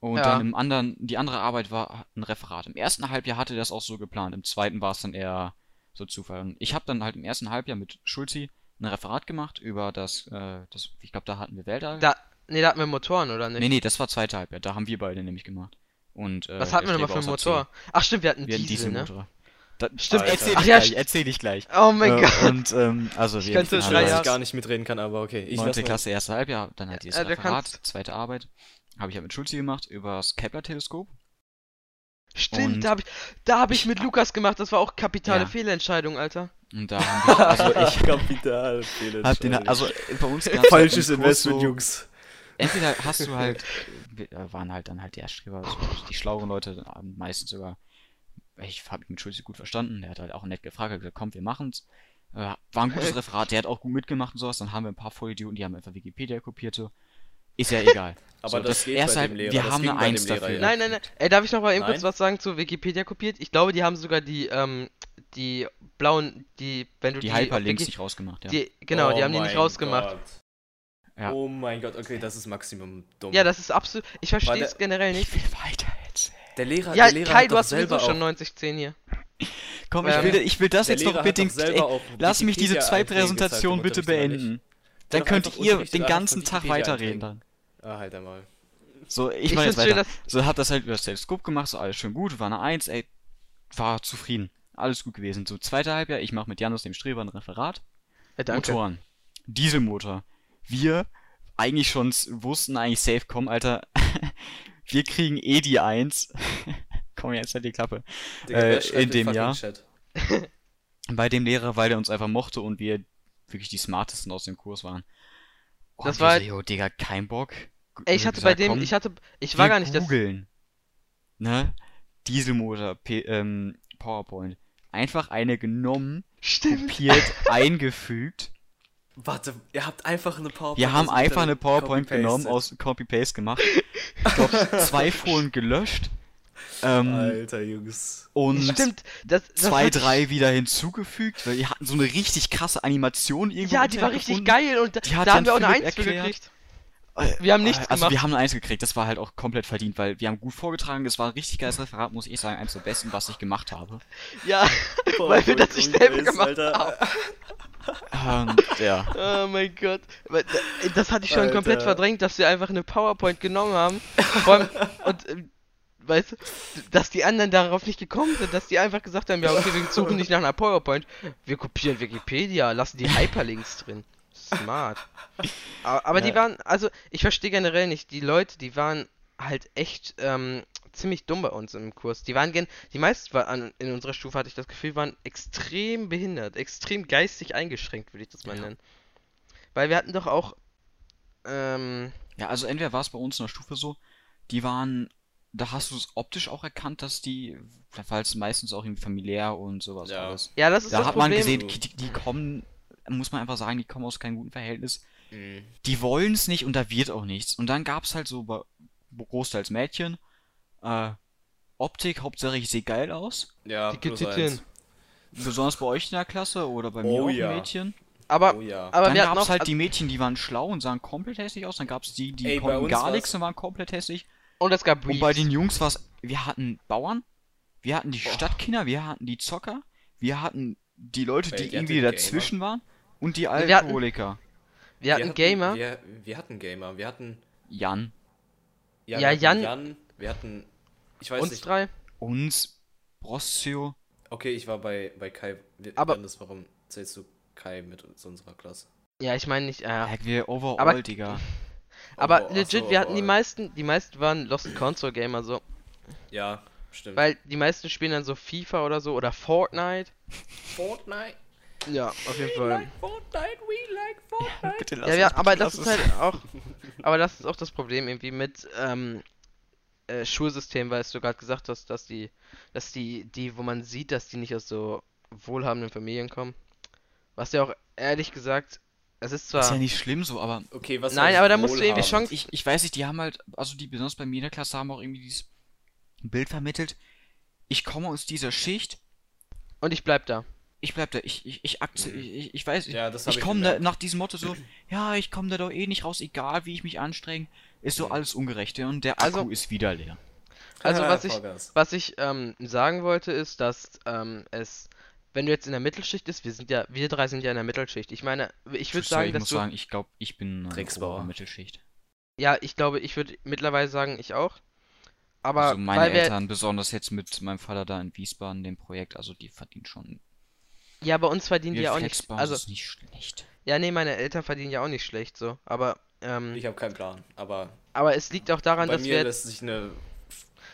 und Ja. dann im anderen, die andere Arbeit war ein Referat. Im ersten Halbjahr hatte er das auch so geplant, im zweiten war es dann eher so Zufall. Und ich habe dann halt im ersten Halbjahr mit Schulzi ein Referat gemacht über das, äh, das ich glaube, da hatten wir Weltall. Da, nee, da hatten wir Motoren, oder nicht? nee, nee, das war zweite Halbjahr, da haben wir beide nämlich gemacht. Und, äh, Was hatten wir nochmal für einen Motor? Ach stimmt, wir hatten. Wir hatten Diesel, ne? Dieselmotor. Da, Stimmt, Alter. erzähl Ach ich ja, gleich, erzähl ich gleich. Oh mein Äh, Gott. Und, ähm, also wir könnte haben drei dass Jahre- ich gar nicht mitreden kann, aber okay. Ich lass Neunte mal- Klasse, erste Halbjahr, dann halt dieses Äh, Referat, kannst- zweite Arbeit. Habe ich ja mit Schulzi gemacht über das Kepler-Teleskop. Stimmt, und- da hab ich, da hab ich mit Lukas gemacht, das war auch kapitale Ja. Fehlentscheidung, Alter. Und da haben wir, also ich Kapital. hab den, also bei uns Falsches halt Investment, so, Jungs. Entweder hast du halt, wir äh, waren halt dann halt die Erststreber, also die schlaueren Leute, äh, meistens sogar. Ich habe mich mit Schulzi gut verstanden, der hat halt auch nett gefragt, hat gesagt, komm, wir machen's. Äh, war ein gutes Referat, der hat auch gut mitgemacht und sowas. Dann haben wir ein paar Vollidioten, die haben einfach Wikipedia kopiert, so. Ist ja egal. Aber So, das geht erste bei Halb- dem Lehrer. Wir das haben eine bei dem Eins Lehrer, dafür. ja. Nein, nein, nein. Ey, darf ich noch mal eben kurz was sagen zu Wikipedia kopiert? Ich glaube, die haben sogar die, ähm, die blauen, die, wenn du Die auf Hyperlinks Wiki- nicht rausgemacht, ja. Die, genau, die Oh haben die nicht mein rausgemacht. Gott. Ja. Oh mein Gott, okay, das ist Maximum dumm. Ja, das ist absolut. Ich verstehe es generell nicht. Ich will weiter erzählen. Der Lehrer, Ja, der Lehrer Kai, hat du hast sowieso selber schon auch, 9010 hier. Komm, ich Ähm, will, ich will das jetzt noch auch lass mich diese zwei Präsentationen bitte beenden. Dann könnt ihr den ganzen Tag weiterreden dann. Ah, halt einmal. So, ich, Ich mach jetzt weiter. So, hab das halt über das Teleskop gemacht, so alles schön gut, war eine Eins, ey, war zufrieden. Alles gut gewesen. So, zweite Halbjahr, ich mach mit Janus dem Streber ein Referat. Ja, danke. Motoren. Dieselmotor. Wir eigentlich schon s- wussten eigentlich safe, komm, Alter. wir kriegen eh die Eins. komm, jetzt halt die Klappe. Digga, Äh, in dem Jahr. Chat? Bei dem Lehrer, weil der uns einfach mochte und wir wirklich die smartesten aus dem Kurs waren. Oh, Das war so, jo, Digga, kein Bock. Ey, ich hatte bei gesagt, dem, komm, ich hatte, ich war gar nicht das. googeln. Ne? Dieselmotor, P ähm, PowerPoint. Einfach eine genommen, Stimmt. kopiert, eingefügt. Warte, ihr habt einfach eine PowerPoint. Wir haben einfach eine PowerPoint genommen, aus Copy-Paste gemacht. Ich glaube, zwei Folien gelöscht. Ähm, Alter, Jungs. und Stimmt. Das, das zwei, hatte ich- drei wieder hinzugefügt, weil die hatten so eine richtig krasse Animation irgendwo. Ja, die war richtig geil und da, Die hat da haben wir auch eine Eins gekriegt. Äh, Wir haben nichts also gemacht. wir haben eine Eins gekriegt, das war halt auch komplett verdient, weil wir haben gut vorgetragen, das war ein richtig geiles Referat, muss ich sagen, eins der besten, was ich gemacht habe. Ja, weil wir das nicht selber gemacht haben. Und ja, Oh mein Gott. Da- Das hatte ich schon Alter. komplett verdrängt, dass wir einfach eine PowerPoint genommen haben. Vor allem, und, ähm, weißt du, dass die anderen darauf nicht gekommen sind, dass die einfach gesagt haben, ja, okay, wir suchen nicht nach einer PowerPoint. Wir kopieren Wikipedia, lassen die Hyperlinks drin. Smart. Aber, aber die waren, also, ich verstehe generell nicht, die Leute, die waren halt echt ähm, ziemlich dumm bei uns im Kurs. Die waren gen die meisten waren in unserer Stufe, hatte ich das Gefühl, waren extrem behindert, extrem geistig eingeschränkt, würde ich das mal Ja. nennen. Weil wir hatten doch auch, ähm, ja, also entweder war es bei uns in der Stufe so, die waren, da hast du es optisch auch erkannt, dass die, weil es meistens auch irgendwie familiär und sowas Ja. alles. ja, das ist Da das hat man Problem. gesehen, die, die kommen, muss man einfach sagen, die kommen aus keinem guten Verhältnis. Mhm. die wollen es nicht und da wird auch nichts. Und dann gab es halt so bei großteils Mädchen, äh, Optik, Hauptsache ich sehe geil aus. Ja, Dicke plus eins. Besonders bei euch in der Klasse oder bei mir Oh auch ja. Mädchen. aber, Oh ja. aber dann wir gab hatten es halt die Mädchen, die waren schlau und sahen komplett hässlich aus. Dann gab es die, die Ey, konnten gar nichts und waren komplett hässlich. Und es gab Und bei Briefs. den Jungs war es, wir hatten Bauern, wir hatten die Stadtkinder, wir hatten die Zocker, wir hatten die Leute, die ihr irgendwie dazwischen waren und die Wir hatten- Alkoholiker. wir hatten Gamer. Wir, wir hatten Gamer. Wir hatten. Jan, Ja, Ja, Jan- Jan. Wir hatten. Ich weiß uns nicht. drei. uns, Brossio, Okay, ich war bei, bei Kai. Wir, Aber- Dennis, warum zählst du Kai mit zu unserer Klasse? Ja, ich meine nicht, äh, Heck, wir overall, Aber- Digga. Aber Oh, legit, so, wir hatten die meisten, die meisten waren Lost Console Gamer so. Ja, stimmt. Weil die meisten spielen dann so FIFA oder so oder Fortnite. Fortnite. Ja, auf jeden Fall. Fortnite, we like Fortnite. Bitte lass Ja, uns, ja, aber das ist halt auch, aber das ist auch das Problem irgendwie mit ähm, äh, Schulsystem, weil du gerade gesagt hast, dass die, dass die, die, wo man sieht, dass die nicht aus so wohlhabenden Familien kommen. Was ja auch ehrlich gesagt, es ist zwar, Ist ja nicht schlimm so, aber Okay, was Nein, aber da musst du irgendwie schon- ich, ich weiß nicht, die haben halt, also die besonders bei mir in der Klasse haben auch irgendwie dieses Bild vermittelt. Ich komme aus dieser Schicht, und ich bleib da. ich bleib da, ich, ich, ich, akze- ich, ich, ich weiß, Ja, das ich ich komme da nach diesem Motto so, ja, ich komme da doch eh nicht raus, egal wie ich mich anstrenge, ist so Mhm. alles ungerecht ja, und der Also- Akku ist wieder leer. Also was ich, was ich ähm, sagen wollte ist, dass ähm, es, wenn du jetzt in der Mittelschicht bist, wir sind ja, wir drei sind ja in der Mittelschicht. Ich meine, ich würde sagen, ich dass muss du, sagen, ich glaube, ich bin eine Drecksbauer. Mittelschicht. ja, ich glaube, ich würde mittlerweile sagen, ich auch. Aber also meine weil wir, Eltern, besonders jetzt mit meinem Vater da in Wiesbaden, dem Projekt, also die verdienen schon. ja, bei uns verdienen die ja auch nicht, also ist nicht schlecht. Ja, nee, meine Eltern verdienen ja auch nicht schlecht so. Aber, ähm, Ich habe keinen Plan, aber aber es liegt auch daran, bei dass mir wir lässt sich eine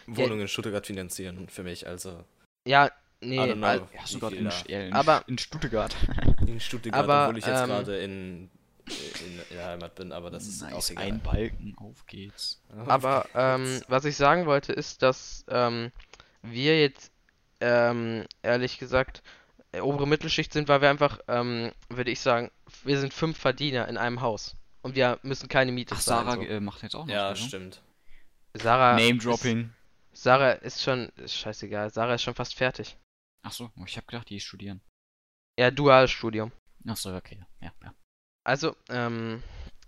Wohnung in Stuttgart finanzieren für mich, also Ja, nee, I don't know. al- Ja, sogar in, in, Aber- in Stuttgart. in Stuttgart, Aber, obwohl ich jetzt ähm, gerade in, in, in der Heimat bin, aber das ist auch nice, egal. ein Balken, auf geht's. aber, ähm, was ich sagen wollte, ist, dass, ähm, wir jetzt, ähm, ehrlich gesagt, äh, obere Mittelschicht sind, weil wir einfach, ähm, würde ich sagen, wir sind fünf Verdiener in einem Haus. Und wir müssen keine Miete Ach, zahlen. Sarah so. äh, macht jetzt auch noch ja, Ausbildung? stimmt. Sarah. Name Ist, Dropping. Sarah ist schon, ist scheißegal. Sarah ist schon fast fertig. Ach so, oh, ich habe gedacht, die ist studieren. Ja, duales Studium. Ach so, okay, ja, ja. Also, ähm,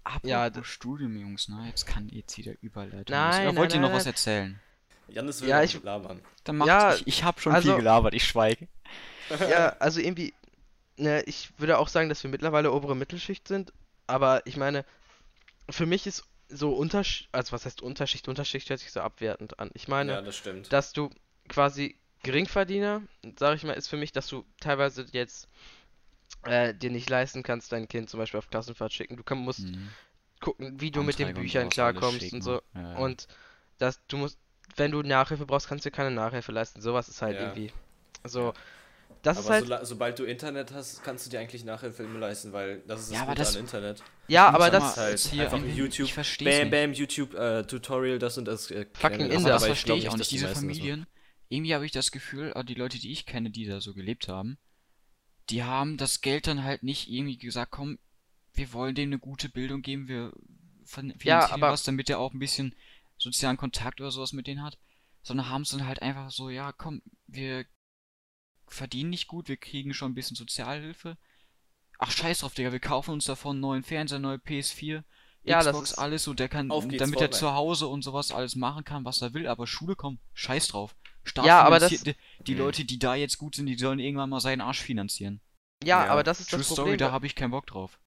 Apropos Ja, d- Studium, Jungs, ne? Jetzt kann jetzt wieder Überleitung. Nein. Oder nein, wollt ihr nein, noch was nein. erzählen? Janis will Ja, ja, ich- labern. Dann macht Ja, ich, ich hab schon also- viel gelabert, ich schweige. Ja, also irgendwie, ne, ich würde auch sagen, dass wir mittlerweile obere Mittelschicht sind, aber ich meine, für mich ist so Unterschicht, also was heißt Unterschicht? Unterschicht hört sich so abwertend an. Ich meine, Ja, das stimmt. dass du quasi Geringverdiener, sage ich mal, ist für mich, dass du teilweise jetzt äh, dir nicht leisten kannst, dein Kind zum Beispiel auf Klassenfahrt schicken. Du kann, musst Mhm. gucken, wie du mit den Büchern klarkommst und so. Ja, ja. Und dass du musst, wenn du Nachhilfe brauchst, kannst du dir keine Nachhilfe leisten. Sowas ist halt Ja. irgendwie so. Das ist aber halt. sola- sobald du Internet hast, kannst du dir eigentlich Nachhilfe immer leisten, weil das ist das Ja, das- an Internet. Ja, Ich aber das ist halt hier einfach YouTube, Ich Bam, nicht. bam, YouTube, äh, Tutorial, das und das. Äh, Fucking Inder. das, Aber das verstehe ich auch nicht. die Diese das. Familien, irgendwie habe ich das Gefühl, äh, die Leute, die ich kenne, die da so gelebt haben, die haben das Geld dann halt nicht irgendwie gesagt, komm, wir wollen dem eine gute Bildung geben, wir fin- Ja, finanzieren aber- was, damit er auch ein bisschen sozialen Kontakt oder sowas mit denen hat, sondern haben es dann halt einfach so, ja, komm, wir verdienen nicht gut, wir kriegen schon ein bisschen Sozialhilfe. Ach, scheiß drauf, Digga, wir kaufen uns davon einen neuen Fernseher, neue PS4, Ja, Xbox, alles und der kann, damit er Fortnite. zu Hause und sowas alles machen kann, was er will, aber Schule kommt, scheiß drauf. Staat Ja, aber das- die, die Mhm. Leute, die da jetzt gut sind, die sollen irgendwann mal seinen Arsch finanzieren. Ja, Ja. aber das ist True das Story, Problem. da habe ich keinen Bock drauf.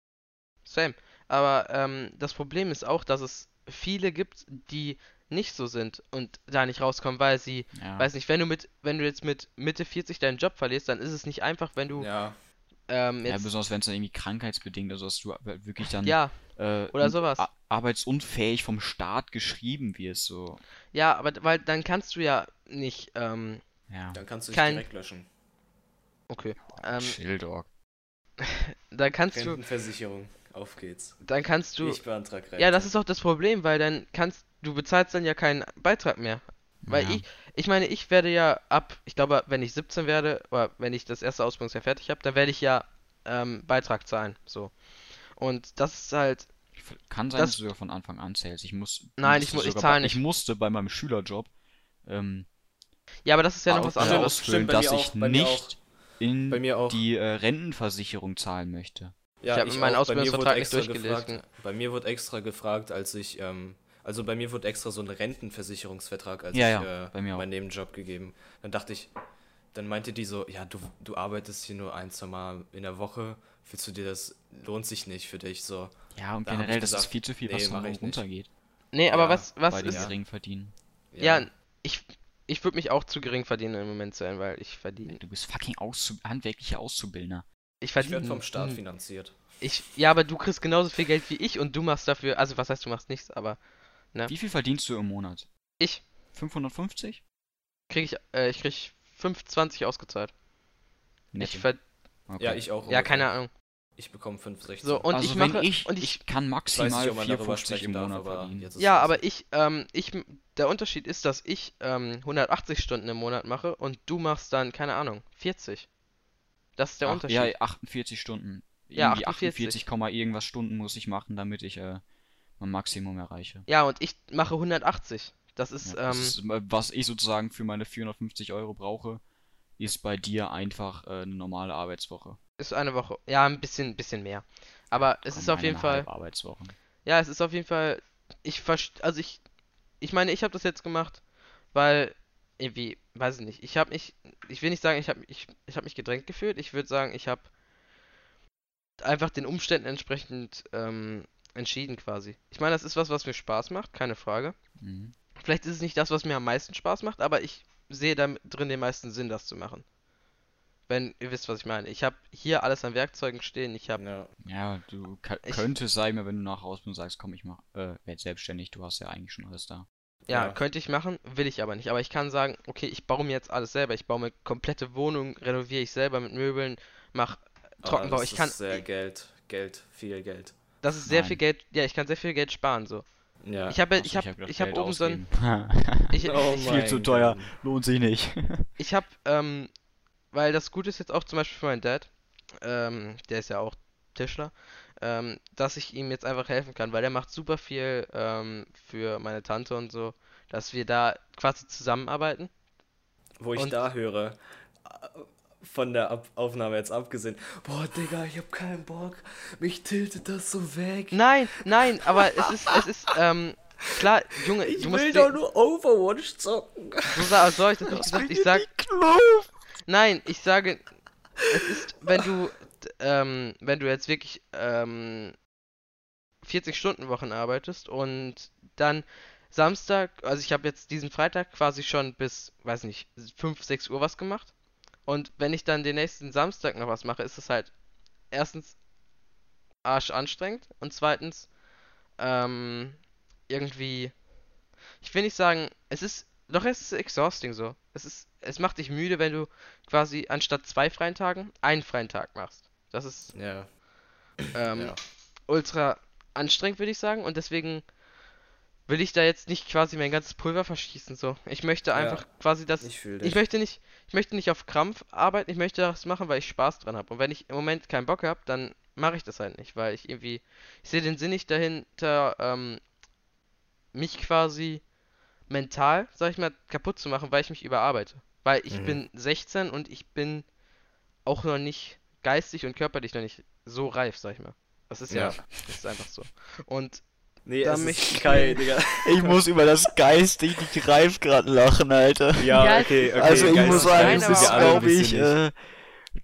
Same. Aber ähm, das Problem ist auch, dass es viele gibt, die nicht so sind und da nicht rauskommen, weil sie, Ja. weiß nicht, wenn du mit, wenn du jetzt mit Mitte 40 deinen Job verlierst, dann ist es nicht einfach, wenn du Ja, ähm, ja, besonders wenn es dann irgendwie krankheitsbedingt ist, dass du halt wirklich dann ja, äh, oder sowas. arbeitsunfähig vom Staat geschrieben wirst, so. ja, aber weil dann kannst du ja nicht, ähm, Ja. dann kannst du dich Kein- direkt löschen. okay, ähm, Chill, Dog. dann kannst du, Rentenversicherung, auf geht's. dann kannst du, Ich beantrag Rente. ja, das ist auch das Problem, weil dann kannst, du bezahlst dann ja keinen Beitrag mehr. Weil Ja. ich, ich meine, ich werde ja ab, ich glaube, wenn ich 17 werde, oder wenn ich das erste Ausbildungsjahr fertig habe, dann werde ich ja ähm, Beitrag zahlen. So. Und das ist halt, Kann sein, das- dass du sogar von Anfang an zählst. Ich muss, Nein, ich mu- ich sogar zahl bei, nicht. Ich musste bei meinem Schülerjob ähm, ja, aber das ist ja noch was anderes. stimmt dass ich auch, nicht in Bei mir auch. die äh, Rentenversicherung zahlen möchte. Ja, Ich hab meinen auch. Ausbildungsvertrag nicht extra durchgelesen. Gefragt, bei mir wurde extra gefragt, als ich, ähm, also bei mir wurde extra so ein Rentenversicherungsvertrag, als Ja, ich ja, äh, bei mir auch. meinen Nebenjob gegeben. Dann dachte ich, dann meinte die so, ja, du, du arbeitest hier nur ein, zwei Mal in der Woche, willst du dir das, lohnt sich nicht für dich, so. Ja, und Da generell, das ist gesagt, viel zu viel, nee, was nicht. runtergeht. Nee, aber Ja, was, was bei den ist, gering verdienen. ja, ich, ich würde mich auch zu gering verdienen im Moment sein, weil ich verdiene, Du bist fucking Auszu handwerklicher Auszubildender. ich Ich werde verdiene, vom Staat hm, finanziert. ich, ja, aber du kriegst genauso viel Geld wie ich und du machst dafür, also was heißt, du machst nichts, aber Ja. Wie viel verdienst du im Monat? ich 550? krieg ich, äh, ich krieg 5,20 ausgezahlt. Ich Netto. ver Okay. Ja, ich auch. ja, keine Ahnung. Ich bekomme 5,16. So, und also ich wenn mache, ich, und ich ich, kann maximal nicht, ob man darüber 450 sprechen im darf, Monat verdienen. ja, aber ich, ähm, ich, der Unterschied ist, dass ich, ähm, 180 Stunden im Monat mache und du machst dann, keine Ahnung, 40. Das ist der Ach, Unterschied. Ja, 48 Stunden. Ja, Irgendwie 48. 48, Komma irgendwas Stunden muss ich machen, damit ich äh, mein Maximum erreiche. Ja, und ich mache 180. Das ist, Ja, das ähm, ist, äh, was ich sozusagen für meine 450 Euro brauche, ist bei dir einfach äh, eine normale Arbeitswoche. Ist eine Woche. Ja, ein bisschen, bisschen mehr. Aber es Komm, ist auf jeden Fall, Arbeitswochen. ja, es ist auf jeden Fall, ich verst, also ich, ich meine, ich habe das jetzt gemacht, weil, irgendwie, weiß ich nicht, ich habe mich, ich will nicht sagen, ich habe ich, ich habe mich gedrängt gefühlt, ich würde sagen, ich habe einfach den Umständen entsprechend ähm, entschieden quasi. Ich meine, das ist was, was mir Spaß macht, keine Frage. Mhm. Vielleicht ist es nicht das, was mir am meisten Spaß macht, aber ich sehe da drin den meisten Sinn, das zu machen. Wenn ihr wisst, was ich meine. Ich habe hier alles an Werkzeugen stehen, ich habe Ja, Ja, du ka- Ich- könntest sein, wenn du nach Hause bist und sagst, komm, ich mach, äh, werd selbstständig, du hast ja eigentlich schon alles da. Ja, Ja. könnte ich machen, will ich aber nicht. Aber ich kann sagen, okay, ich baue mir jetzt alles selber. Ich baue mir komplette Wohnung, renoviere ich selber mit Möbeln, mach Trockenbau. aber Ich das kann, ist sehr Geld, Geld, viel Geld. das ist sehr Nein. viel Geld. Ja, ich kann sehr viel Geld sparen so. Ja. Ich habe, ich habe, hab ich habe Geld oben so ein, ausgeben. ich, Oh ich, Viel zu teuer. Lohnt sich nicht. ich habe, ähm, weil das Gute ist jetzt auch zum Beispiel für meinen Dad, ähm, der ist ja auch Tischler, ähm, dass ich ihm jetzt einfach helfen kann, weil der macht super viel ähm, für meine Tante und so, dass wir da quasi zusammenarbeiten. Wo ich Und- da höre, äh, von der Ab Aufnahme jetzt abgesehen, boah, Digga, ich hab keinen Bock, mich tiltet das so weg. Nein, nein, aber es ist, es ist, ähm, klar, Junge, Ich will doch nur Overwatch zocken. So sa- so hab ich das nicht gesagt. Ich sag, nein, ich sage, es ist, wenn du, ähm, wenn du jetzt wirklich ähm, 40 Stunden Wochen arbeitest und dann Samstag, also ich habe jetzt diesen Freitag quasi schon bis, weiß nicht, 5, 6 Uhr was gemacht. Und wenn ich dann den nächsten Samstag noch was mache, ist es halt erstens arsch anstrengend und zweitens ähm, irgendwie, ich will nicht sagen, es ist, doch es ist exhausting so. Es ist, es macht dich müde, wenn du quasi anstatt zwei freien Tagen einen freien Tag machst. Das ist Ja, ähm, ja. ultra anstrengend, würde ich sagen. Und deswegen will ich da jetzt nicht quasi mein ganzes Pulver verschießen. So, ich möchte Ja. einfach quasi das. Ich Ich möchte nicht, ich möchte nicht auf Krampf arbeiten. Ich möchte das machen, weil ich Spaß dran habe. Und wenn ich im Moment keinen Bock habe, dann mache ich das halt nicht, weil ich irgendwie, ich sehe den Sinn nicht dahinter, ähm, mich quasi mental, sag ich mal, kaputt zu machen, weil ich mich überarbeite. Weil ich Mhm. bin 16 und ich bin auch noch nicht geistig und körperlich noch nicht so reif, sag ich mal. Das ist ja, Ja. das ist einfach so. Und Nee, Da es ist ich Kai. Digga. Ich muss über das geistig nicht reif gerade lachen, Alter. Ja, okay, okay. also ich Geist- muss sagen, es ist, glaube ich, äh,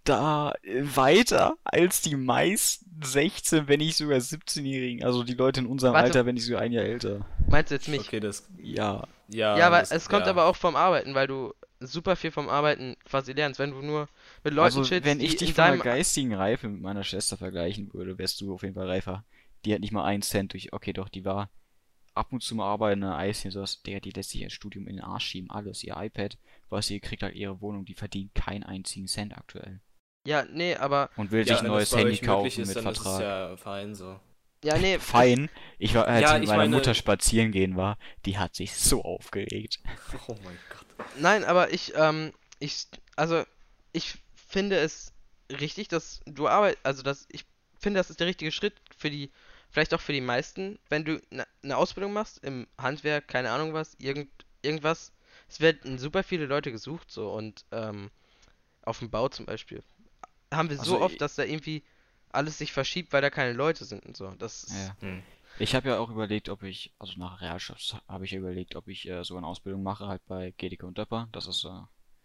da weiter als die meisten 16, wenn nicht sogar 17-Jährigen. Also die Leute in unserem Warte. Alter, wenn nicht sogar ein Jahr älter. Meinst du jetzt mich? Okay, das. Ja. Ja, Ja, aber das, es kommt ja. aber auch vom Arbeiten, weil du super viel vom Arbeiten quasi lernst. Wenn du nur mit Leuten also chillst, wenn ich dich in von der deinem geistigen Reife mit meiner Schwester vergleichen würde, wärst du auf jeden Fall reifer. Die hat nicht mal einen Cent durch. Okay, doch, die war ab und zu mal arbeiten in einer Eis sowas. Der, die lässt sich ihr Studium in den Arsch schieben. Alles, ihr iPad, was sie gekriegt hat, ihre Wohnung, die verdient keinen einzigen Cent aktuell. Ja, nee, aber Und will ja, sich ein neues das Handy kaufen ist, mit dann ist es Vertrag. ja fein so. Ja, nee, Fein. Ich war, als Ja, ich mit meiner meine- Mutter spazieren gehen war, die hat sich so aufgeregt. Oh mein Gott. Nein, aber ich, ähm, ich, also, ich finde es richtig, dass du arbeitest, also, dass ich finde, das ist der richtige Schritt für die, vielleicht auch für die meisten, wenn du eine Ausbildung machst im Handwerk, keine Ahnung was, irgend, irgendwas. Es werden super viele Leute gesucht, so, und, ähm, auf dem Bau zum Beispiel. Haben wir so Also, oft, ich- dass da irgendwie alles sich verschiebt, weil da keine Leute sind und so. Das ist, Ja. Hm. Ich habe ja auch überlegt, ob ich, also nach Realschule habe ich ja überlegt, ob ich äh, so eine Ausbildung mache, halt bei Gedeke und Döpper. Das ist äh,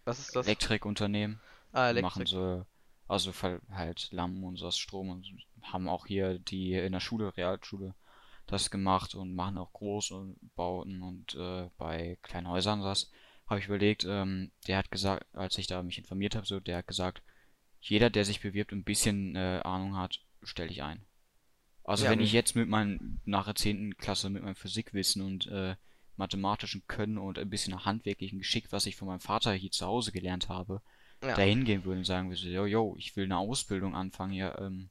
was ist das? Elektrikunternehmen. Ah, Die machen Elektrik. so, also halt Lampen und sowas, Strom und haben auch hier die in der Schule, Realschule, das gemacht und machen auch große Bauten und äh, bei kleinen Häusern das. Habe ich überlegt, ähm, der hat gesagt, als ich da mich informiert habe, so, der hat gesagt, jeder, der sich bewirbt und ein bisschen äh, Ahnung hat, stelle ich ein. Also Ja. wenn ich jetzt mit meinem, nach der 10. Klasse mit meinem Physikwissen und äh, mathematischen Können und ein bisschen handwerklichen Geschick, was ich von meinem Vater hier zu Hause gelernt habe, Ja. da hingehen würde und sagen würde, yo, yo, ich will eine Ausbildung anfangen, ja, ähm,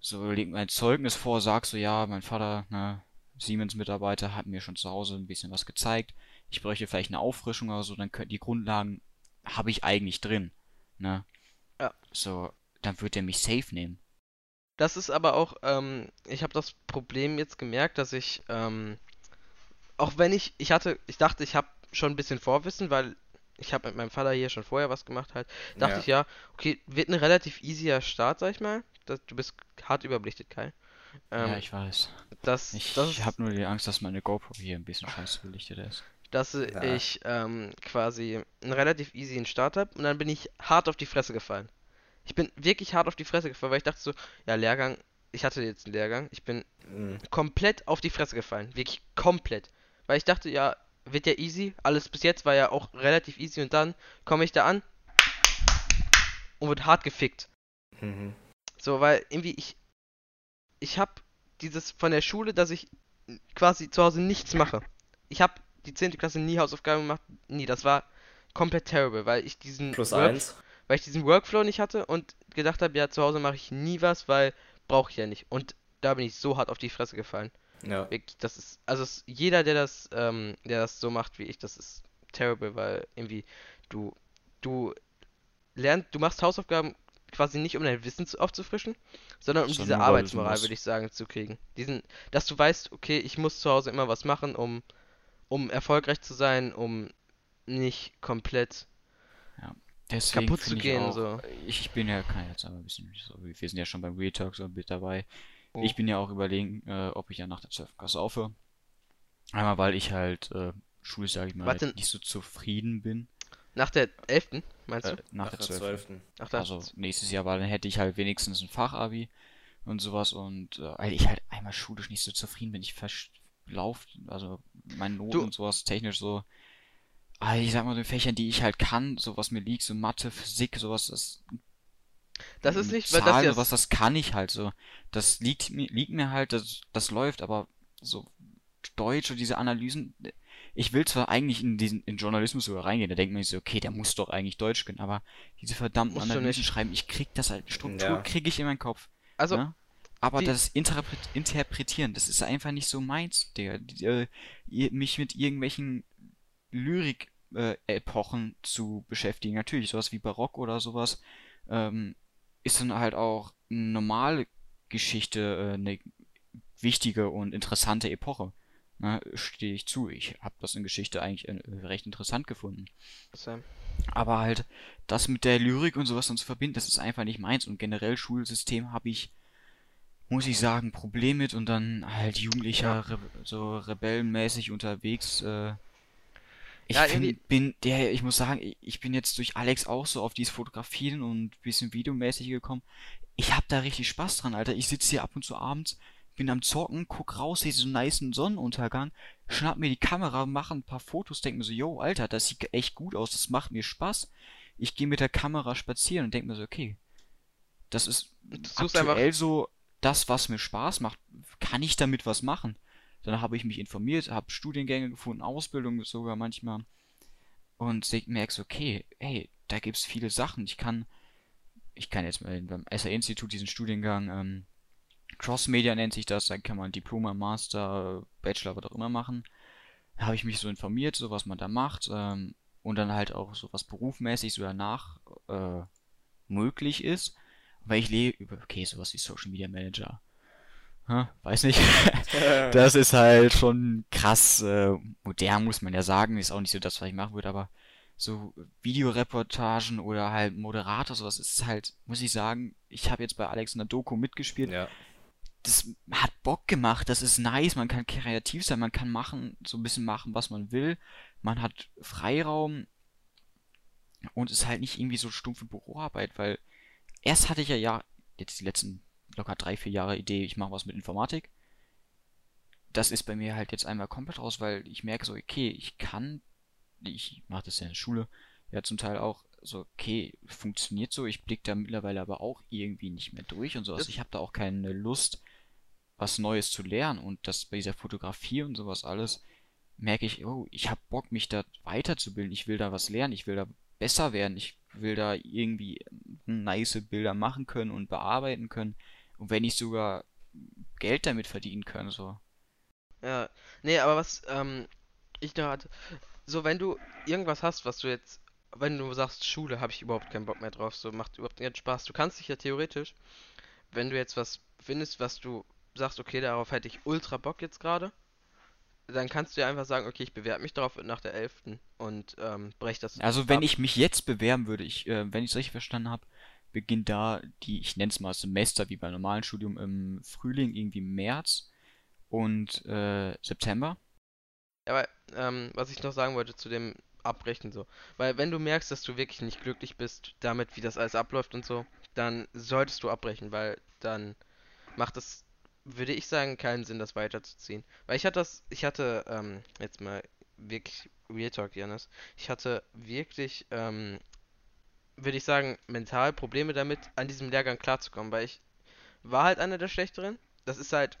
so leg mein Zeugnis vor, sag so, ja, mein Vater, ne, Siemens-Mitarbeiter, hat mir schon zu Hause ein bisschen was gezeigt, ich bräuchte vielleicht eine Auffrischung oder so, dann können die Grundlagen habe ich eigentlich drin, ne? Ja. So, dann wird er mich safe nehmen. Das ist aber auch, ähm, ich habe das Problem jetzt gemerkt, dass ich, ähm, auch wenn ich, ich hatte, ich dachte, ich habe schon ein bisschen Vorwissen, weil ich habe mit meinem Vater hier schon vorher was gemacht halt, dachte Ja. ich ja, okay, wird ein relativ easier Start, sag ich mal. Das, du bist hart überbelichtet, Kai. Ähm, ja, ich weiß. das, Ich das, habe nur die Angst, dass meine GoPro hier ein bisschen scheiße belichtet ist. Dass Ja. ich ähm, quasi einen relativ easy Start habe und dann bin ich hart auf die Fresse gefallen. Ich bin wirklich hart auf die Fresse gefallen, weil ich dachte so, ja, Lehrgang, ich hatte jetzt einen Lehrgang, ich bin Hm. komplett auf die Fresse gefallen. Wirklich komplett. Weil ich dachte, ja, wird ja easy. Alles bis jetzt war ja auch relativ easy und dann komme ich da an und wird hart gefickt. Mhm. So, weil irgendwie ich ich habe dieses von der Schule, dass ich quasi zu Hause nichts mache. Ich habe die 10. Klasse nie Hausaufgaben gemacht, nie. Das war komplett terrible, weil ich diesen Plus Work- eins. weil ich diesen Workflow nicht hatte und gedacht habe, ja, zu Hause mache ich nie was, weil brauche ich ja nicht. Und da bin ich so hart auf die Fresse gefallen. Ja. Wirklich, das ist, also es, jeder, der das, ähm, der das so macht wie ich, das ist terrible, weil irgendwie du, du lernst, du machst Hausaufgaben quasi nicht, um dein Wissen zu, aufzufrischen, sondern um Sondern diese Arbeitsmoral, würde ich sagen, zu kriegen. Diesen, dass du weißt, okay, ich muss zu Hause immer was machen, um, um erfolgreich zu sein, um nicht komplett Deswegen kaputt zu finde ich gehen, auch, so. Ich, ich bin ja, kann jetzt aber ein bisschen, so, wir sind ja schon beim Real Talk so mit dabei. Oh. Ich bin ja auch überlegen, äh, ob ich ja nach der 12. Klasse aufhöre. Einmal, weil ich halt äh, schulisch, sage ich mal, Warte. nicht so zufrieden bin. Nach der 11. meinst du? Äh, nach der 12. 12. Ach, da. Also nächstes Jahr, weil dann hätte ich halt wenigstens ein Fachabi und sowas und äh, weil ich halt einmal schulisch nicht so zufrieden bin. Ich verlauf, also meine Noten Du- und sowas technisch so. Ah, ich sag mal, den Fächern, die ich halt kann, so was mir liegt, so Mathe, Physik, sowas, das das ist nicht, weil das ja. sowas, das kann ich halt so. Das liegt mir, liegt mir halt, das, das läuft, aber so Deutsch und diese Analysen, ich will zwar eigentlich in diesen, in Journalismus sogar reingehen, da denkt man sich so, okay, der muss doch eigentlich Deutsch können, aber diese verdammten Analysen schreiben, ich krieg das halt, Struktur Ja. krieg ich in meinen Kopf. Also, ne? Aber die- das Interpret Interpretieren, das ist einfach nicht so meins. Die, äh, mich mit irgendwelchen Lyrik-Epochen zu beschäftigen. Natürlich, sowas wie Barock oder sowas, ähm, ist dann halt auch eine normale Geschichte, äh, eine wichtige und interessante Epoche. Ne, stehe ich zu. Ich habe das in Geschichte eigentlich äh, recht interessant gefunden. Sam. Aber halt das mit der Lyrik und sowas dann zu verbinden, das ist einfach nicht meins. Und generell Schulsystem habe ich, muss ich sagen, Problem mit und dann halt Jugendlicher re so rebellenmäßig unterwegs. Äh, ich Ja, find, bin der, ich muss sagen, ich, bin jetzt durch Alex auch so auf dieses Fotografieren und bisschen videomäßig gekommen. Ich hab da richtig Spaß dran, Alter. Ich sitze hier ab und zu abends, bin am Zocken, guck raus, sehe so einen nicen Sonnenuntergang, schnapp mir die Kamera, mache ein paar Fotos, denk mir so, yo, Alter, das sieht echt gut aus, das macht mir Spaß. Ich gehe mit der Kamera spazieren und denk mir so, okay, das ist suchst einfach. aktuell so das, was mir Spaß macht. Kann ich damit was machen? Dann habe ich mich informiert, habe Studiengänge gefunden, Ausbildung sogar manchmal und merkst, okay, hey, da gibt's viele Sachen. Ich kann, ich kann jetzt mal beim SR-Institut diesen Studiengang, ähm, Cross-Media nennt sich das, da kann man Diploma, Master, Bachelor, was auch immer machen. Da habe ich mich so informiert, so was man da macht, ähm, und dann halt auch so was berufmäßig so danach äh, möglich ist. Weil ich lebe über, okay, sowas wie Social Media Manager. Hm, weiß nicht. Das ist halt schon krass äh, modern, muss man ja sagen. Ist auch nicht so das, was ich machen würde, aber so Videoreportagen oder halt Moderator, sowas ist halt, muss ich sagen, ich habe jetzt bei Alex in der Doku mitgespielt. Ja. Das hat Bock gemacht, das ist nice, man kann kreativ sein, man kann machen, so ein bisschen machen, was man will. Man hat Freiraum und ist halt nicht irgendwie so stumpfe Büroarbeit, weil erst hatte ich ja, ja jetzt die letzten locker drei, vier Jahre Idee, ich mache was mit Informatik das ist bei mir halt jetzt einmal komplett raus, weil ich merke so, okay, ich kann, ich mache das ja in der Schule, ja zum Teil auch so, okay, funktioniert so, ich blicke da mittlerweile aber auch irgendwie nicht mehr durch und sowas. Ich habe da auch keine Lust, was Neues zu lernen und das bei dieser Fotografie und sowas alles merke ich, oh, ich habe Bock, mich da weiterzubilden, ich will da was lernen, ich will da besser werden, ich will da irgendwie ähm, nice Bilder machen können und bearbeiten können und wenn ich sogar Geld damit verdienen kann, so. Ja, nee, aber was, ähm, ich hatte, so wenn du irgendwas hast, was du jetzt, wenn du sagst, Schule, habe ich überhaupt keinen Bock mehr drauf, so macht überhaupt keinen Spaß. Du kannst dich ja theoretisch, wenn du jetzt was findest, was du sagst, okay, darauf hätte ich ultra Bock jetzt gerade, dann kannst du ja einfach sagen, okay, ich bewerbe mich darauf nach der 11. und ähm, brech das Also wenn ab. ich mich jetzt bewerben würde, ich, äh, wenn ich es richtig verstanden habe, beginnt da die, ich nenne es mal Semester wie beim normalen Studium im Frühling, irgendwie März und äh, September. Ja, aber ähm, was ich noch sagen wollte zu dem Abbrechen so. Weil wenn du merkst, dass du wirklich nicht glücklich bist damit, wie das alles abläuft und so, dann solltest du abbrechen, weil dann macht es, würde ich sagen, keinen Sinn, das weiterzuziehen. Weil ich hatte das, ich hatte, ähm, jetzt mal wirklich Real Talk, Janis, ich hatte wirklich, ähm, würde ich sagen, mental Probleme damit, an diesem Lehrgang klarzukommen, weil ich war halt einer der Schlechteren. Das ist halt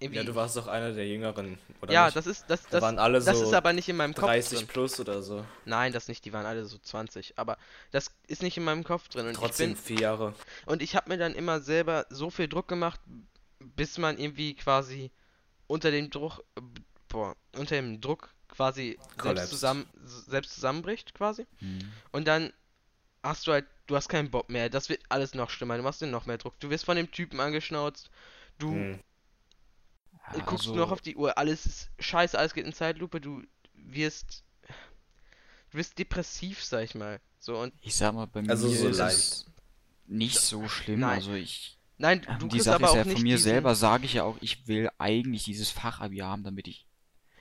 irgendwie. Ja, du warst doch einer der Jüngeren, oder ja, nicht? das ist, das, Da das, waren alle das so ist aber nicht in meinem Kopf 30 drin. plus oder so. Nein, das nicht, die waren alle so 20. Aber das ist nicht in meinem Kopf drin. Und Trotzdem bin, vier Jahre. und ich habe mir dann immer selber so viel Druck gemacht, bis man irgendwie quasi unter dem Druck, boah, unter dem Druck quasi selbst, zusammen, selbst zusammenbricht quasi. Hm. Und dann hast du halt, du hast keinen Bock mehr. Das wird alles noch schlimmer. Du machst dir noch mehr Druck. Du wirst von dem Typen angeschnauzt. Du Hm. äh, guckst Also, nur noch auf die Uhr. Alles ist scheiße, alles geht in Zeitlupe. Du wirst, du wirst depressiv, sag ich mal. So und ich sag mal, bei Also mir so ist leicht. es nicht so schlimm. Nein. Also ich, nein, ähm, du die kriegst Sache aber ist auch ja nicht von mir diesen, selber, sage ich ja auch, ich will eigentlich dieses Fachabi haben, damit ich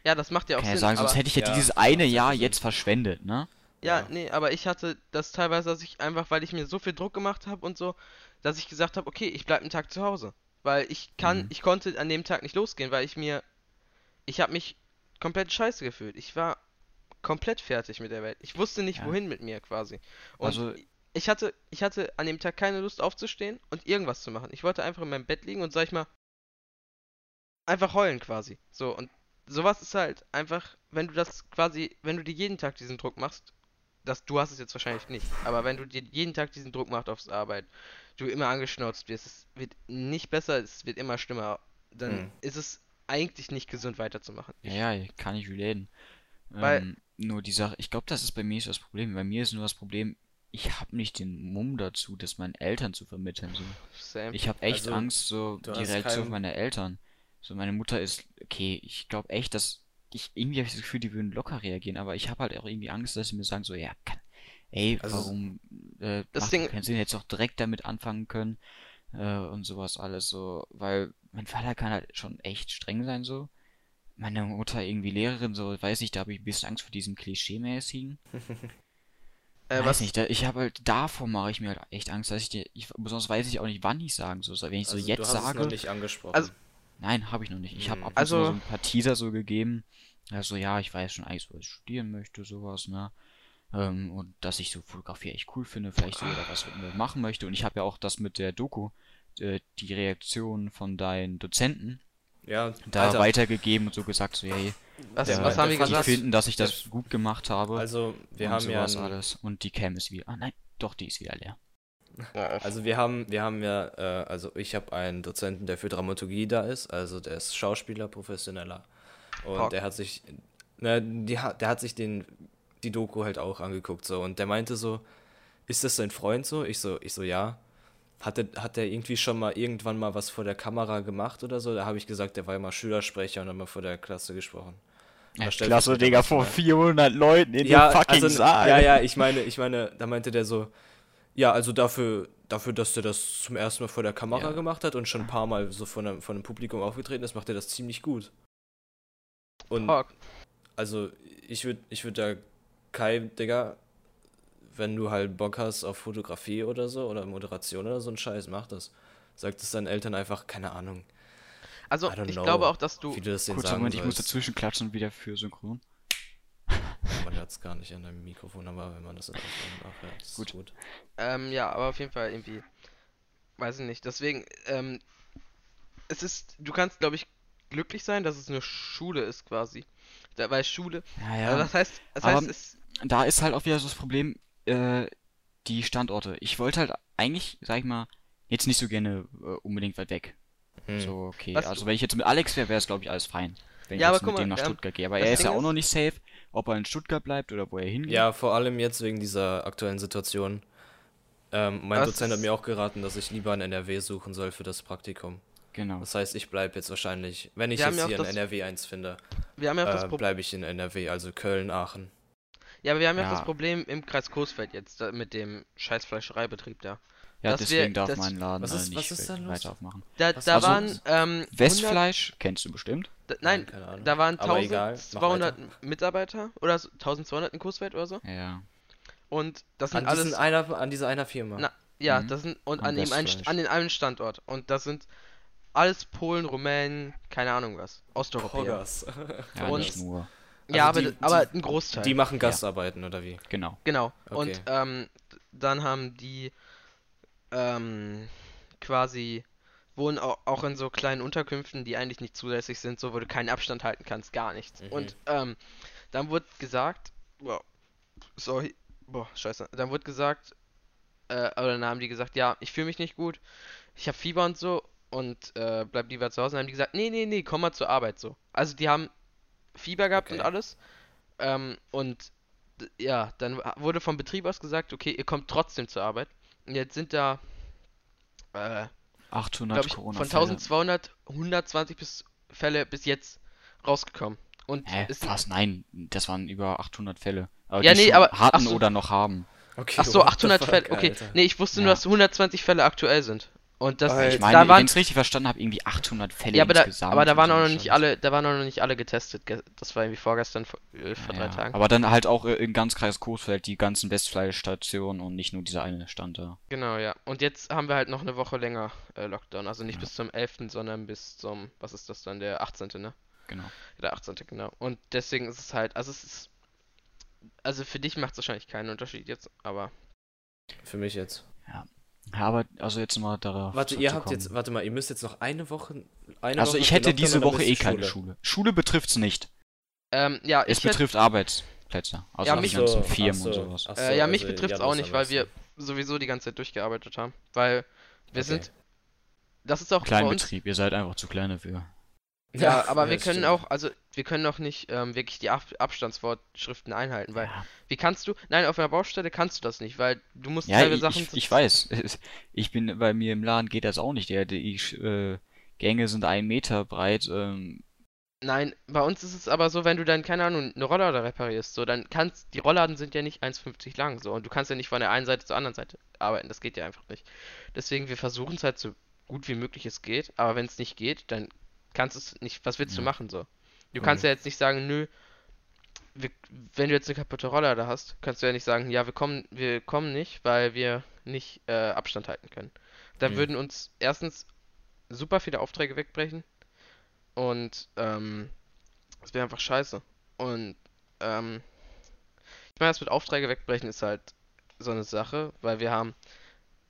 Ja, Ja, das macht ja auch Kann ja Sinn. sagen, sonst hätte ich ja, Ja, dieses eine Jahr Sinn. jetzt verschwendet, ne? ja, Ja. nee, aber ich hatte das teilweise, dass ich einfach, weil ich mir so viel Druck gemacht habe und so, dass ich gesagt habe, okay, ich bleib einen Tag zu Hause. Weil ich kann, Mhm. ich konnte an dem Tag nicht losgehen, weil ich mir, ich habe mich komplett scheiße gefühlt. Ich war komplett fertig mit der Welt. Ich wusste nicht, Ja. wohin mit mir quasi. Und Also- ich hatte, ich hatte an dem Tag keine Lust aufzustehen und irgendwas zu machen. Ich wollte einfach in meinem Bett liegen und sag ich mal, einfach heulen quasi. So, und sowas ist halt einfach, wenn du das quasi, wenn du dir jeden Tag diesen Druck machst, das, du hast es jetzt wahrscheinlich nicht, aber wenn du dir jeden Tag diesen Druck machst aufs Arbeit, du immer angeschnauzt wirst, es wird nicht besser, es wird immer schlimmer, dann Hm. ist es eigentlich nicht gesund weiterzumachen. Ja, ja, kann ich relaten. Weil- Ähm, nur die Sache, ich glaube, das ist bei mir so das Problem. Bei mir ist nur das Problem, ich habe nicht den Mumm dazu, das meinen Eltern zu vermitteln. So. Same. Ich habe echt Also, Angst, so Reaktion keinen- meiner Eltern. So, meine Mutter ist, okay, ich glaube echt, dass ich, irgendwie habe ich das Gefühl, die würden locker reagieren, aber ich habe halt auch irgendwie Angst, dass sie mir sagen, so, ja, kann, ey, Also, warum, äh, das macht Ding- keinen Sinn, jetzt auch direkt damit anfangen können, äh, und sowas alles so, weil mein Vater kann halt schon echt streng sein, so. Meine Mutter irgendwie Lehrerin, so, weiß nicht, da habe ich ein bisschen Angst vor diesem Klischee-mäßigen. äh, Weiß was, nicht, da, ich habe halt, davor mache ich mir halt echt Angst, dass ich dir, ich, besonders weiß ich auch nicht, wann ich sagen soll. Wenn ich so Also, jetzt du hast sage, es noch nicht angesprochen. Also- nein, habe ich noch nicht. Ich habe Hm. ab und Also- so ein paar Teaser so gegeben. Also ja, ich weiß schon eigentlich, so, was ich studieren möchte, sowas, ne? Ähm, und dass ich so Fotografie echt cool finde, vielleicht sogar was mit mir machen möchte. Und ich habe ja auch das mit der Doku, äh, die Reaktion von deinen Dozenten ja, da Alter, weitergegeben und so gesagt, so, hey, was, der- was haben die gesagt? finden, dass ich das gut gemacht habe. Also, wir und haben ja ein, alles. Und die Cam ist wieder. Ah nein, doch, die ist wieder leer. Also wir haben, wir haben ja, äh, also ich habe einen Dozenten, der für Dramaturgie da ist, also der ist Schauspieler, professioneller. Und Fuck. der hat sich, ne, die, hat- der hat sich den, die Doku halt auch angeguckt so und der meinte so, ist das dein Freund so? Ich so, ich so, ja. Hat der, hat der irgendwie schon mal irgendwann mal was vor der Kamera gemacht oder so? Da habe ich gesagt, der war ja mal Schülersprecher und hat mal vor der Klasse gesprochen. Stellt Klasse, Digga, vor ne? 400 Leuten in ja, dem fucking also, Saal. Ja, ja, ich meine, ich meine, da meinte der so, ja, also dafür, dafür, dass der das zum ersten Mal vor der Kamera Ja. gemacht hat und schon ein paar Mal so von einem, von einem Publikum aufgetreten ist, macht er das ziemlich gut. Und Fuck. also ich würde ich würd da Kai, Digga, wenn du halt Bock hast auf Fotografie oder so oder Moderation oder so ein Scheiß, mach das. Sag das deinen Eltern einfach, keine Ahnung, Also, ich know, glaube auch, dass du, wie du das denen Kurzer sagen Moment, ich muss dazwischen klatschen wieder für Synchron. Man hört es gar nicht an deinem Mikrofon, aber wenn man das in der Aufnahme nachhört, ist Gut. gut. Ähm, ja, aber auf jeden Fall irgendwie. Weiß ich nicht. Deswegen, ähm, es ist, du kannst, glaube ich, glücklich sein, dass es eine Schule ist quasi. Da, weil Schule, Ja, also ja. das heißt, das Aber- heißt, es, Da ist halt auch wieder so das Problem, äh, die Standorte. Ich wollte halt eigentlich, sag ich mal, jetzt nicht so gerne äh, unbedingt weit weg. Hm. So, okay. Was- Also wenn ich jetzt mit Alex wäre, wäre es glaube ich alles fein. Wenn ich Ja, jetzt aber guck mit dem mal, nach ähm, Stuttgart gehe. Aber das er ist Ding ja auch noch nicht safe, ob er in Stuttgart bleibt oder wo er hingeht. Ja, vor allem jetzt wegen dieser aktuellen Situation. Ähm, mein Was Dozent hat mir auch geraten, dass ich lieber in NRW suchen soll für das Praktikum. Genau. Das heißt, ich bleibe jetzt wahrscheinlich, wenn ich Wir jetzt hier in das- NRW eins finde, wir haben ja das äh, bleibe ich in NRW, also Köln, Aachen. Ja, aber wir haben ja auch das Problem im Kreis Coesfeld jetzt, da, mit dem scheiß Fleischereibetrieb da. Ja, dass deswegen wir- darf mein Laden Was äh, ist- nicht was ist da los? weiter aufmachen. Da, da also- waren, ähm, 100, Westfleisch kennst du bestimmt. da, nein, Keine Ahnung. da waren Aber egal, mach 1200 Mitarbeiter oder so, 1200 in Coesfeld oder so. Ja. Und das sind An, alles, diesen einer, an dieser einer Firma. Na, Ja, Mhm. das sind und Und an dem einen, Westfleisch. an den einen Standort und das sind alles Polen, Rumänen, keine Ahnung was, Osteuropäer. Poggers. Ja, Und- nicht nur. Ja, Also aber, die- aber die- ein Großteil. Die machen Gastarbeiten, oder wie? Genau. Genau. Okay. Und ähm, dann haben die ähm, quasi wohnen au- auch in so kleinen Unterkünften, die eigentlich nicht zulässig sind, so wo du keinen Abstand halten kannst, gar nichts. Mhm. Und ähm, dann wurde gesagt, boah, sorry, boah, scheiße, dann wurde gesagt, äh, oder dann haben die gesagt, ja, ich fühle mich nicht gut, ich habe Fieber und so und äh, bleib lieber zu Hause. Dann haben die gesagt, nee, nee, nee, komm mal zur Arbeit so. Also die haben Fieber gehabt und Okay. alles ähm, und ja, dann wurde vom Betrieb aus gesagt, okay, ihr kommt trotzdem zur Arbeit. Und jetzt sind da, äh, 800 glaube ich, von Corona-Fälle. 1200 120 bis Fälle bis jetzt rausgekommen. Und Hä, es- fast nein, das waren über 800 Fälle. Aber Ja, die nee, schon aber- hatten so. oder noch haben. Okay, Ach so, what the 800 fuck, Fälle. Okay, Alter. nee, ich wusste nur, Ja. dass 120 Fälle aktuell sind. Und das. Ich da meine, wenn waren, ich es richtig verstanden habe, irgendwie 800 Fälle ja, aber da, insgesamt. aber da waren auch noch nicht alle, da waren auch noch nicht alle getestet. ge- Das war irgendwie vorgestern, vor, äh, vor drei Ja, Tagen. Aber dann halt auch äh, in ganz Kreis Coesfeld die ganzen Westfleischstationen und nicht nur dieser eine Stand da. Genau, ja. Und jetzt haben wir halt noch eine Woche länger äh, Lockdown. Also nicht Ja. bis zum 11., sondern bis zum, was ist das dann, der 18., ne? Genau. Der 18. genau. Und deswegen ist es halt, also es ist, also für dich macht es wahrscheinlich keinen Unterschied jetzt, aber Für mich jetzt. Ja, aber also jetzt mal darauf Warte, ihr habt jetzt, warte mal, ihr müsst jetzt noch eine Woche. Eine Also Woche ich hätte diese Woche eh ihr keine Schule. Schule betrifft's nicht. ähm, ja, Es ich hätte, betrifft Arbeitsplätze. Also Ja, die mich- ganzen Ach Firmen so, und sowas. so, äh, ja, mich also betrifft es Janus auch nicht, weil wir sowieso die ganze Zeit durchgearbeitet haben. Weil wir Okay. sind, das ist auch Kleinbetrieb, ihr seid einfach zu klein dafür. Ja, aber wir das können stimmt. auch, also wir können auch nicht ähm, wirklich die Ab Abstandsvorschriften einhalten, weil Ja, wie kannst du, nein, auf einer Baustelle kannst du das nicht, weil du musst ja ich, Sachen ich, ich weiß. Ich bin bei mir im Laden geht das auch nicht. Der, die äh, Gänge sind ein Meter breit. Ähm, Nein, bei uns ist es aber so, wenn du dann, keine Ahnung, eine Rolllade reparierst, so, dann kannst, die Rollladen sind ja nicht 1,50 lang, so, und du kannst ja nicht von der einen Seite zur anderen Seite arbeiten, das geht ja einfach nicht. Deswegen, wir versuchen es halt so gut wie möglich es geht, aber wenn es nicht geht, dann kannst du es nicht, was willst du Ja. machen, so? Du kannst Mhm. ja jetzt nicht sagen, nö, wir, wenn du jetzt eine kaputte Rolllade hast, kannst du ja nicht sagen, ja, wir kommen, wir kommen nicht, weil wir nicht äh, Abstand halten können. Da Mhm. würden uns erstens super viele Aufträge wegbrechen und ähm, das wäre einfach scheiße. Und ähm, ich meine, das mit Aufträge wegbrechen ist halt so eine Sache, weil wir haben,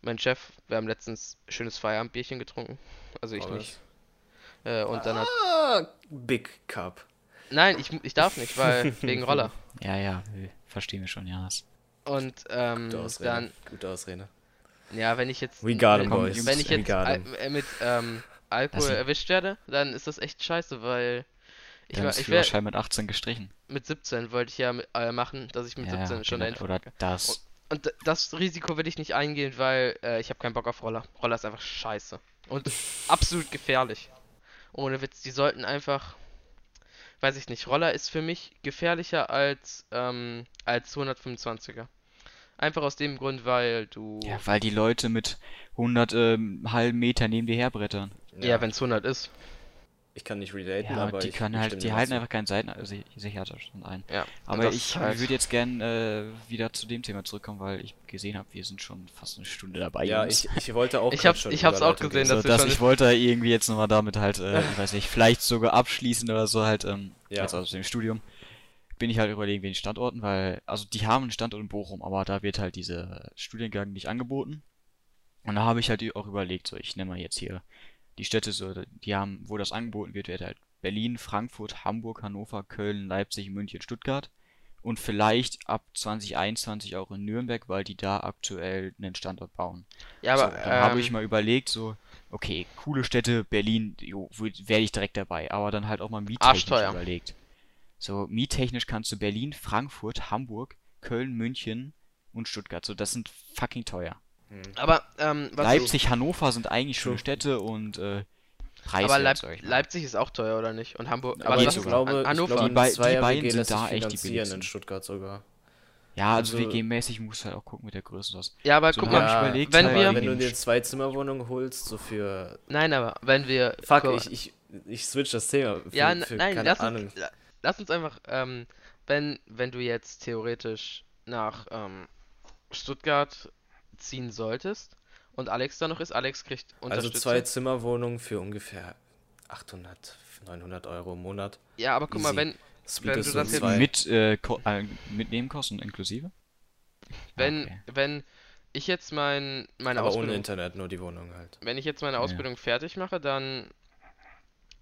mein Chef, wir haben letztens schönes Feierabendbierchen getrunken, also ich Oh, nicht. Äh, und dann hat, Ah, Big Cup. nein, ich, ich darf nicht, weil wegen Roller. ja, ja, verstehen wir schon, ja. Das, Und ähm, Gute Ausrede. dann, Gute Ausrede. ja, wenn ich jetzt, We got wenn, boys. wenn ich jetzt al äh, mit ähm, Alkohol erwischt werde, dann ist das echt scheiße, weil ich, haben war, das ich wär, Führerschein mit 18 gestrichen. mit 17 wollte ich ja mit, äh, machen, dass ich mit Ja, 17 schon genau, dahin Oder das. Und d- das Risiko will ich nicht eingehen, weil äh, ich habe keinen Bock auf Roller. Roller ist einfach scheiße. Und absolut gefährlich. Ohne Witz, die sollten einfach. Weiß ich nicht, Roller ist für mich gefährlicher als, ähm, als 125er. Einfach aus dem Grund, weil du. Ja, weil die Leute mit 100 ähm, halben Meter neben dir herbrettern. Ja, wenn es 100 ist. Ich kann nicht relaten, Ja, aber die ich können ich halt, die halten dazu. einfach keinen Seitensicherheitsabstand ein. Ja. Aber ich halt- würde jetzt gern äh, wieder zu dem Thema zurückkommen, weil ich gesehen habe, wir sind schon fast eine Stunde dabei. Ja, ich, ich wollte auch Ich hab's- ich hab's auch gesehen, dass so, dass ich wollte irgendwie jetzt nochmal damit halt, äh, ich weiß nicht, vielleicht sogar abschließen oder so halt, ähm, Ja. jetzt aus dem Studium, bin ich halt überlegen wegen Standorten, weil, also die haben einen Standort in Bochum, aber da wird halt dieser Studiengang nicht angeboten. Und da habe ich halt auch überlegt, so, ich nenne mal jetzt hier die Städte so, die haben, wo das angeboten wird, wird halt Berlin, Frankfurt, Hamburg, Hannover, Köln, Leipzig, München, Stuttgart. Und vielleicht ab 2021 auch in Nürnberg, weil die da aktuell einen Standort bauen. Ja, So, aber. dann habe ähm, ich mal überlegt, so, okay, coole Städte, Berlin, werde ich direkt dabei, aber dann halt auch mal miettechnisch überlegt. So, miettechnisch kannst du Berlin, Frankfurt, Hamburg, Köln, München und Stuttgart, so, das sind fucking teuer. Hm. aber, ähm, was Leipzig, Hannover sind eigentlich schöne. Städte und äh, aber preiswert, Leip. Leipzig ist auch teuer, oder nicht? Und Hamburg. Aber geht ich glaube, Han- ich Hannover. glaube, Die bei- die beiden WG sind da echt die billigsten. in Stuttgart sogar. Ja, also also- WG-mäßig musst du halt auch gucken mit der Größe und was. ja, aber So, guck mal, Ja, überlegt, wenn halt wir- Aber wenn du dir zwei Zimmerwohnungen holst, so für. nein, aber wenn wir. Fuck, guck ich, ich, ich switch das Thema. Für, Ja, für nein, keine lass Ahnung. uns, la- lass uns einfach, ähm, wenn, wenn du jetzt theoretisch nach ähm, Stuttgart ziehen solltest und Alex da noch ist, Alex kriegt Also Unterstützung. zwei Zimmerwohnungen für ungefähr 800, 900 Euro im Monat. ja, aber guck mal, easy. wenn, Split Wenn ist du das jetzt. Mit, äh, äh, mit Nebenkosten inklusive? wenn, Okay. wenn ich jetzt mein, meine aber ohne Ausbildung, Internet, nur die Wohnung halt. wenn ich jetzt meine Ja. Ausbildung fertig mache, dann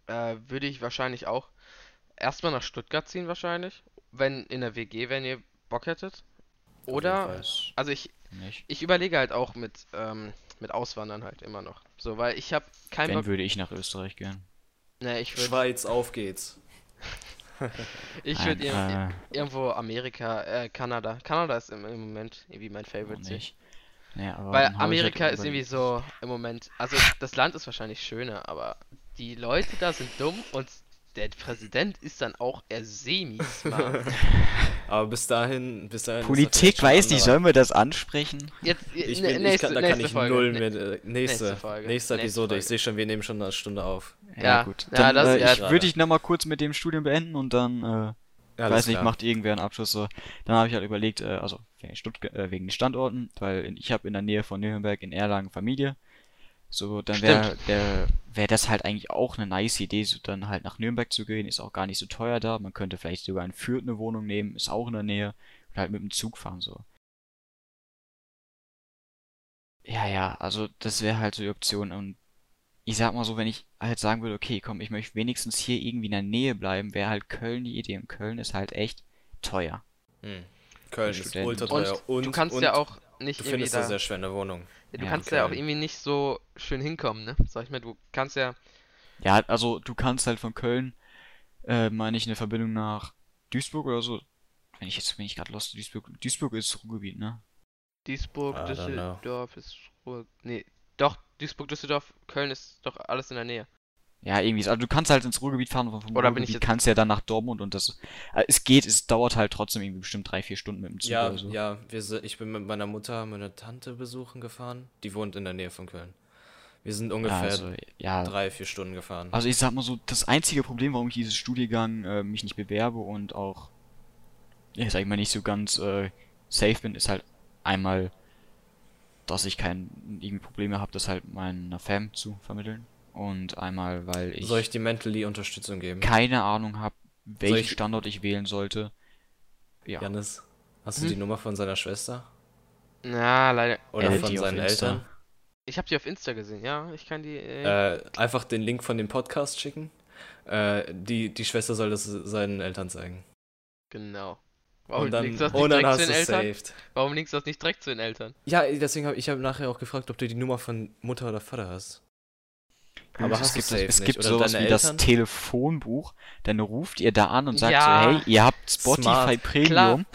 äh, würde ich wahrscheinlich auch erstmal nach Stuttgart ziehen wahrscheinlich, wenn in der WG, wenn ihr Bock hättet. Oder, also ich, Nicht. ich überlege halt auch mit, ähm, mit Auswandern halt immer noch. So, weil ich habe keinen Wenn Bock. würde ich nach Österreich gehen. Ne, ich würde Schweiz, auf geht's. ich Nein, würd ir äh, irgendwo Amerika, äh, Kanada. Kanada ist im, im Moment irgendwie mein Favorite. See. nicht. Nee, aber Weil halt Amerika ist überlegt- irgendwie so im Moment. Also das Land ist wahrscheinlich schöner, aber die Leute da sind dumm und der Präsident ist dann auch eher semi-smart. Aber bis dahin, bis dahin. Politik weiß nicht, sollen wir das ansprechen? Jetzt, Ich ne- bin, ich nächste, kann, da kann nächste ich Folge. null mit. Äh, nächste, nächste Folge. nächste Nächste Episode. Ich Folge. sehe schon, wir nehmen schon eine Stunde auf. Ja, gut. ja, Dann, das- äh, ja, ich gerade. würde ich nochmal kurz mit dem Studium beenden und dann, äh, Ja, weiß nicht, klar. macht irgendwer einen Abschluss so. Dann habe ich halt überlegt, äh, also wegen, äh, wegen den Standorten, weil in, ich habe in der Nähe von Nürnberg in Erlangen Familie. So, dann wäre der wäre das halt eigentlich auch eine nice Idee, so dann halt nach Nürnberg zu gehen, ist auch gar nicht so teuer da. Man könnte vielleicht sogar in Fürth eine Wohnung nehmen, ist auch in der Nähe und halt mit dem Zug fahren so. Ja, ja, also das wäre halt so die Option und ich sag mal so, wenn ich halt sagen würde, okay, komm, ich möchte wenigstens hier irgendwie in der Nähe bleiben, wäre halt Köln die Idee und Köln ist halt echt teuer. Hm. Köln ist Studenten. ultra Und, teuer. Und, du kannst und ja auch nicht Du irgendwie findest da da, sehr schwer eine Wohnung. ja, du Ja, kannst ja auch irgendwie nicht so schön hinkommen, ne? Sag ich mal, du kannst ja, Ja, also du kannst halt von Köln, äh, meine ich, eine Verbindung nach Duisburg oder so. Wenn ich jetzt bin ich gerade lost, Duisburg. Duisburg ist Ruhrgebiet, ne? Duisburg, don't know. Düsseldorf ist Ruhr, nee, doch, Duisburg, Düsseldorf, Köln ist doch alles in der Nähe. Ja, irgendwie. ist- Also du kannst halt ins Ruhrgebiet fahren und vom Oder bin ich Ruhrgebiet jetzt- kannst ja dann nach Dortmund und das. Äh, es geht, es dauert halt trotzdem irgendwie bestimmt drei, vier Stunden mit dem Zug Ja, oder so. ja, wir, ich bin mit meiner Mutter meine Tante besuchen gefahren. Die wohnt in der Nähe von Köln. Wir sind ungefähr also, ja. drei, vier Stunden gefahren. Also ich sag mal so, das einzige Problem, warum ich dieses Studiengang äh, mich nicht bewerbe und auch, ja, sag ich mal, nicht so ganz äh, safe bin, ist halt einmal, dass ich kein irgendwie Probleme habe, das halt meiner Fam zu vermitteln. Und einmal, weil ich, Soll ich die mentally Unterstützung geben? keine Ahnung habe, welchen ich- Standort ich wählen sollte. Ja. Janis, hast du Hm? die Nummer von seiner Schwester? Na, leider. Oder Äh, von seinen. Eltern? Ich habe die auf Insta gesehen, ja, ich kann die, äh, Äh, einfach den Link von dem Podcast schicken. Äh, die, die Schwester soll das seinen Eltern zeigen. genau. Warum und dann, linkst du das nicht und dann direkt hast zu du den es Eltern? saved. Warum linkst du das nicht direkt zu den Eltern? Ja, deswegen habe ich hab nachher auch gefragt, ob du die Nummer von Mutter oder Vater hast. Aber es gibt, es gibt Oder sowas wie das Eltern? Telefonbuch, dann ruft ihr da an und sagt Ja. so, hey, ihr habt Spotify Smart. Premium,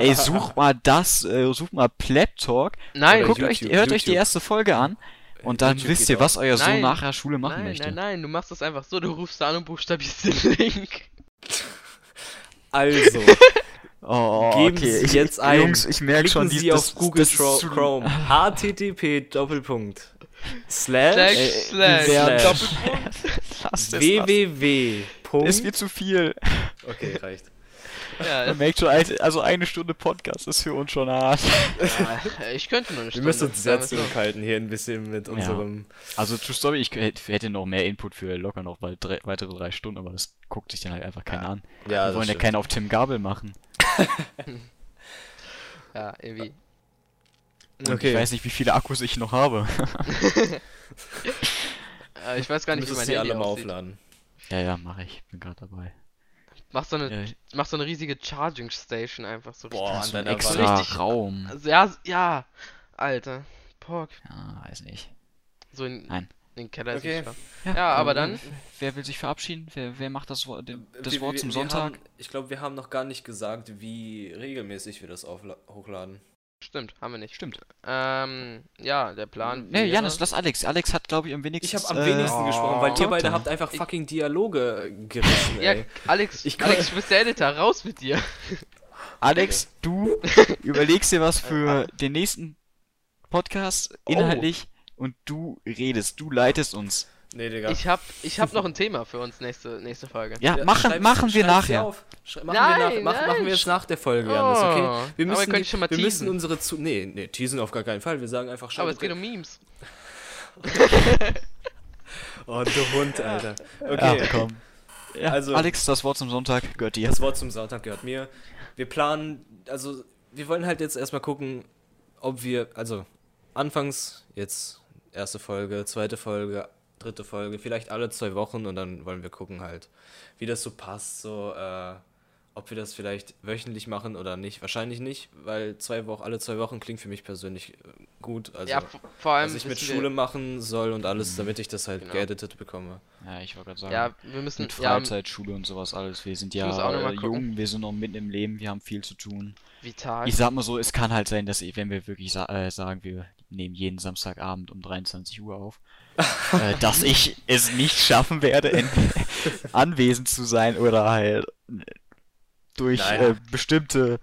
ey, such mal das, äh, such mal Pleb Talk, Nein, guckt YouTube, euch, hört euch die YouTube. erste Folge an und dann YouTube wisst ihr, was euer Sohn Nein. nach der Schule machen nein, möchte. nein, nein, du machst das einfach so, du rufst da an und buchstabierst den Link. Also, Oh, Geben okay. Sie ich, jetzt ein. Jungs, ich merke schon, Sie auf das- Google das Chrome. http Doppelpunkt. Slash Slash, Äh, slash. Lass das, www. Es wird zu viel. Okay, reicht. Ja, Man merkt schon, also eine Stunde Podcast ist für uns schon hart. ja, ich könnte nur eine Wir Stunde. müssen uns sehr wir zurückhalten hier ein bisschen mit unserem. Also, True Story, ich hätte noch mehr Input für locker noch bei drei, weitere drei Stunden, aber das guckt sich dann halt einfach keiner Ja. an. Ja, Wir wollen ja stimmt. keinen auf Tim Gabel machen. Ja, irgendwie. Und Okay. Ich weiß nicht, wie viele Akkus ich noch habe. Äh, ich weiß gar nicht, wie mein die Handy alle mal aussieht. aufladen. ja, ja, mache ich. Bin gerade dabei. Mach so, eine, Ja, mach so eine riesige Charging Station einfach so Boah, richtig. an deiner extra. Richtig- Raum. Also, ja, ja, Alter. Pork. Ja, weiß nicht. So in, Nein. in den Keller ist Okay. es schon. Ja, aber dann- Wer will sich verabschieden? Wer, wer macht das, Wort- den, das Wir- Wort wir- zum wir Sonntag? Haben, ich glaube, wir haben noch gar nicht gesagt, wie regelmäßig wir das hochladen. Stimmt, haben wir nicht. Stimmt. Ähm, ja, der Plan. Nee, wäre- Janis, lass Alex. Alex hat, glaube ich, am wenigsten. Ich habe am wenigsten gesprochen, weil ihr beide habt einfach Ich- fucking Dialoge gerissen, Ja, ey. Alex, Ich kann- Alex, du bist der Editor, raus mit dir. Alex, du überlegst dir was für den nächsten Podcast inhaltlich und du redest, du leitest uns. Nee, Digga. Ich hab, ich hab noch ein Thema für uns nächste, nächste Folge. Ja, Ja, machen, schreib's- machen wir nachher. auf. Schrei- machen, Nein, wir nach, mach, nein, machen wir jetzt sch- nach der Folge, Janis, okay? Oh, Wir aber müssen, könnt die- schon mal wir müssen unsere zu. Nee, nee, teasen auf gar keinen Fall. Wir sagen einfach schon. Aber es geht um Memes. Oh, du Hund, Alter. Ja, Okay, komm. Ja, Also- Alex, das Wort zum Sonntag gehört dir. das Wort zum Sonntag gehört mir. Wir planen, also, wir wollen halt jetzt erstmal gucken, ob wir, also, anfangs jetzt erste Folge, zweite Folge, dritte Folge, vielleicht alle zwei Wochen und dann wollen wir gucken halt, wie das so passt, so, äh, ob wir das vielleicht wöchentlich machen oder nicht. Wahrscheinlich nicht, weil zwei Wochen, alle zwei Wochen klingt für mich persönlich äh, gut. Also, ja, vor allem. was ich mit Schule machen soll und alles, Mhm. damit ich das halt Genau. geeditet bekomme. Ja, ich wollte gerade sagen. Wir, ja, wir müssen. mit Ja, Freizeit, Schule und sowas alles. Wir sind ja äh, gucken. jung, wir sind noch mitten im Leben, wir haben viel zu tun. vital. Ich sag mal so, es kann halt sein, dass wenn wir wirklich sa äh, sagen, wir nehmen jeden Samstagabend um 23 Uhr auf, dass ich es nicht schaffen werde, anwesend zu sein oder halt äh, durch Naja. äh, bestimmte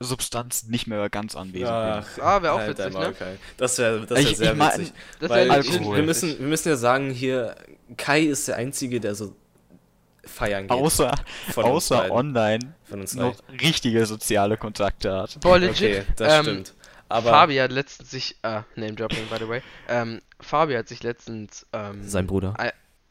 Substanzen nicht mehr ganz anwesend Ach, Ah, wär auch halt witzig, ne? Kai. Das wäre das wär Ich- sehr ich mein, witzig. Das Weil Alkohol. wir, müssen, wir müssen ja sagen, hier, Kai ist der Einzige, der so feiern bin. geht. Außer, außer online Von uns noch richtige soziale Kontakte hat. Boah, legit. Okay, das ähm, stimmt. Aber Fabi hat letztens sich, äh, Name Dropping, by the way. Ähm, Fabi hat sich letztens, ähm, sein Bruder.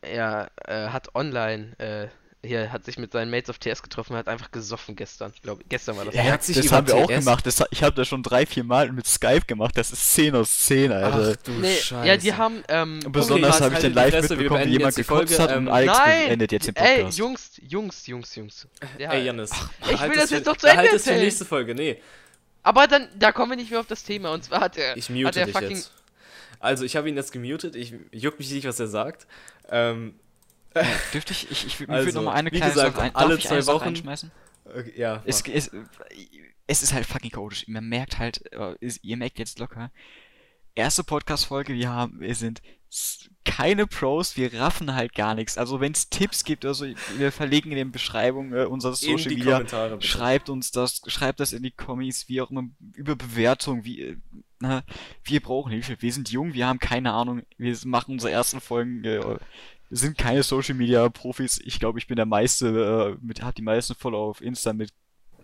er äh, hat online, äh, hier, hat sich mit seinen Mates auf TS getroffen, hat einfach gesoffen gestern. Ich glaube, gestern war das. Er hat sich das haben wir auch gemacht. Das, ich habe das schon drei, vier Mal mit Skype gemacht. Das ist 10 aus 10, Alter. Ach du Nee, Scheiße. ja, die haben, ähm, Besonders Okay, habe ich halt dann die live Fresse, wir mitbekommen, wie jemand die gekotzt hat und ähm, Alex Nein! beendet jetzt den Ey, Podcast. Jungs, Jungs, Jungs, Jungs. Der, Ey, Janis. Ich halt will es das jetzt doch zu Ende Halt es für erzählen. nächste Folge. Nee, Aber dann, da kommen wir nicht mehr auf das Thema. Und zwar hat er, ich hat mute er dich fucking, jetzt. Also, ich habe ihn jetzt gemutet. Ich juckt mich nicht, was er sagt. Ähm, Dürfte ich, ich, ich würde Also, würd noch mal eine kleine gesagt, Sache ein, alle darf ich zwei Wochen- reinschmeißen? okay, ja. Es, es, es ist halt fucking chaotisch. Man merkt halt, äh, ihr merkt jetzt locker. Erste Podcast-Folge, wir haben, wir sind keine Pros, wir raffen halt gar nichts. Also wenn es Tipps gibt, also wir verlegen in den Beschreibungen äh, unserer in Social Media, schreibt uns das, schreibt das in die Kommis, wie auch immer, über Bewertung, wie, äh, na, wir brauchen Hilfe. Wir sind jung, wir haben keine Ahnung, wir machen unsere ersten Folgen, äh, wir sind keine Social Media Profis. Ich glaube, ich bin der meiste, äh, mit, hat die meisten Follower auf Insta mit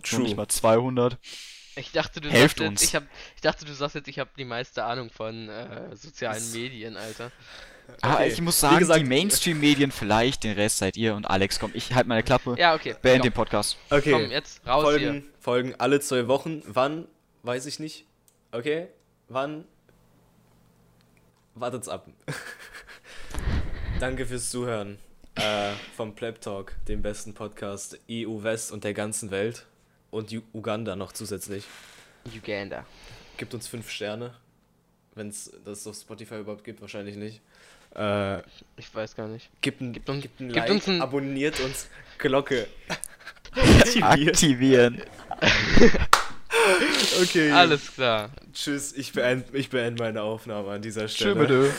schon nicht True. mal 200. ich dachte, du Helft sagst jetzt, uns. ich hab, ich dachte, du sagst jetzt, ich habe die meiste Ahnung von äh, sozialen Medien, Alter. Aber Okay. ich muss sagen, gesagt- die Mainstream-Medien vielleicht, den Rest seid ihr und Alex, komm, ich halt meine Klappe, Ja, okay. beende komm, den Podcast. Okay. komm, jetzt raus Folgen, hier. Folgen alle zwei Wochen. Wann? Weiß ich nicht. Okay. Wann? Wartet's ab. Danke fürs Zuhören. Äh, vom Pleb Talk, dem besten Podcast EU West und der ganzen Welt. Und Ju- Uganda noch zusätzlich. Uganda. Gibt uns fünf Sterne. Wenn es das auf Spotify überhaupt gibt, wahrscheinlich nicht. Äh, Ich weiß gar nicht. gibt ein, Gibt uns- gibt ein gibt Like, uns ein- abonniert uns, Glocke. Aktiviert. Aktivieren. Okay. Alles klar. Tschüss, ich beende ich beend meine Aufnahme an dieser Stelle. Tschö, bitte.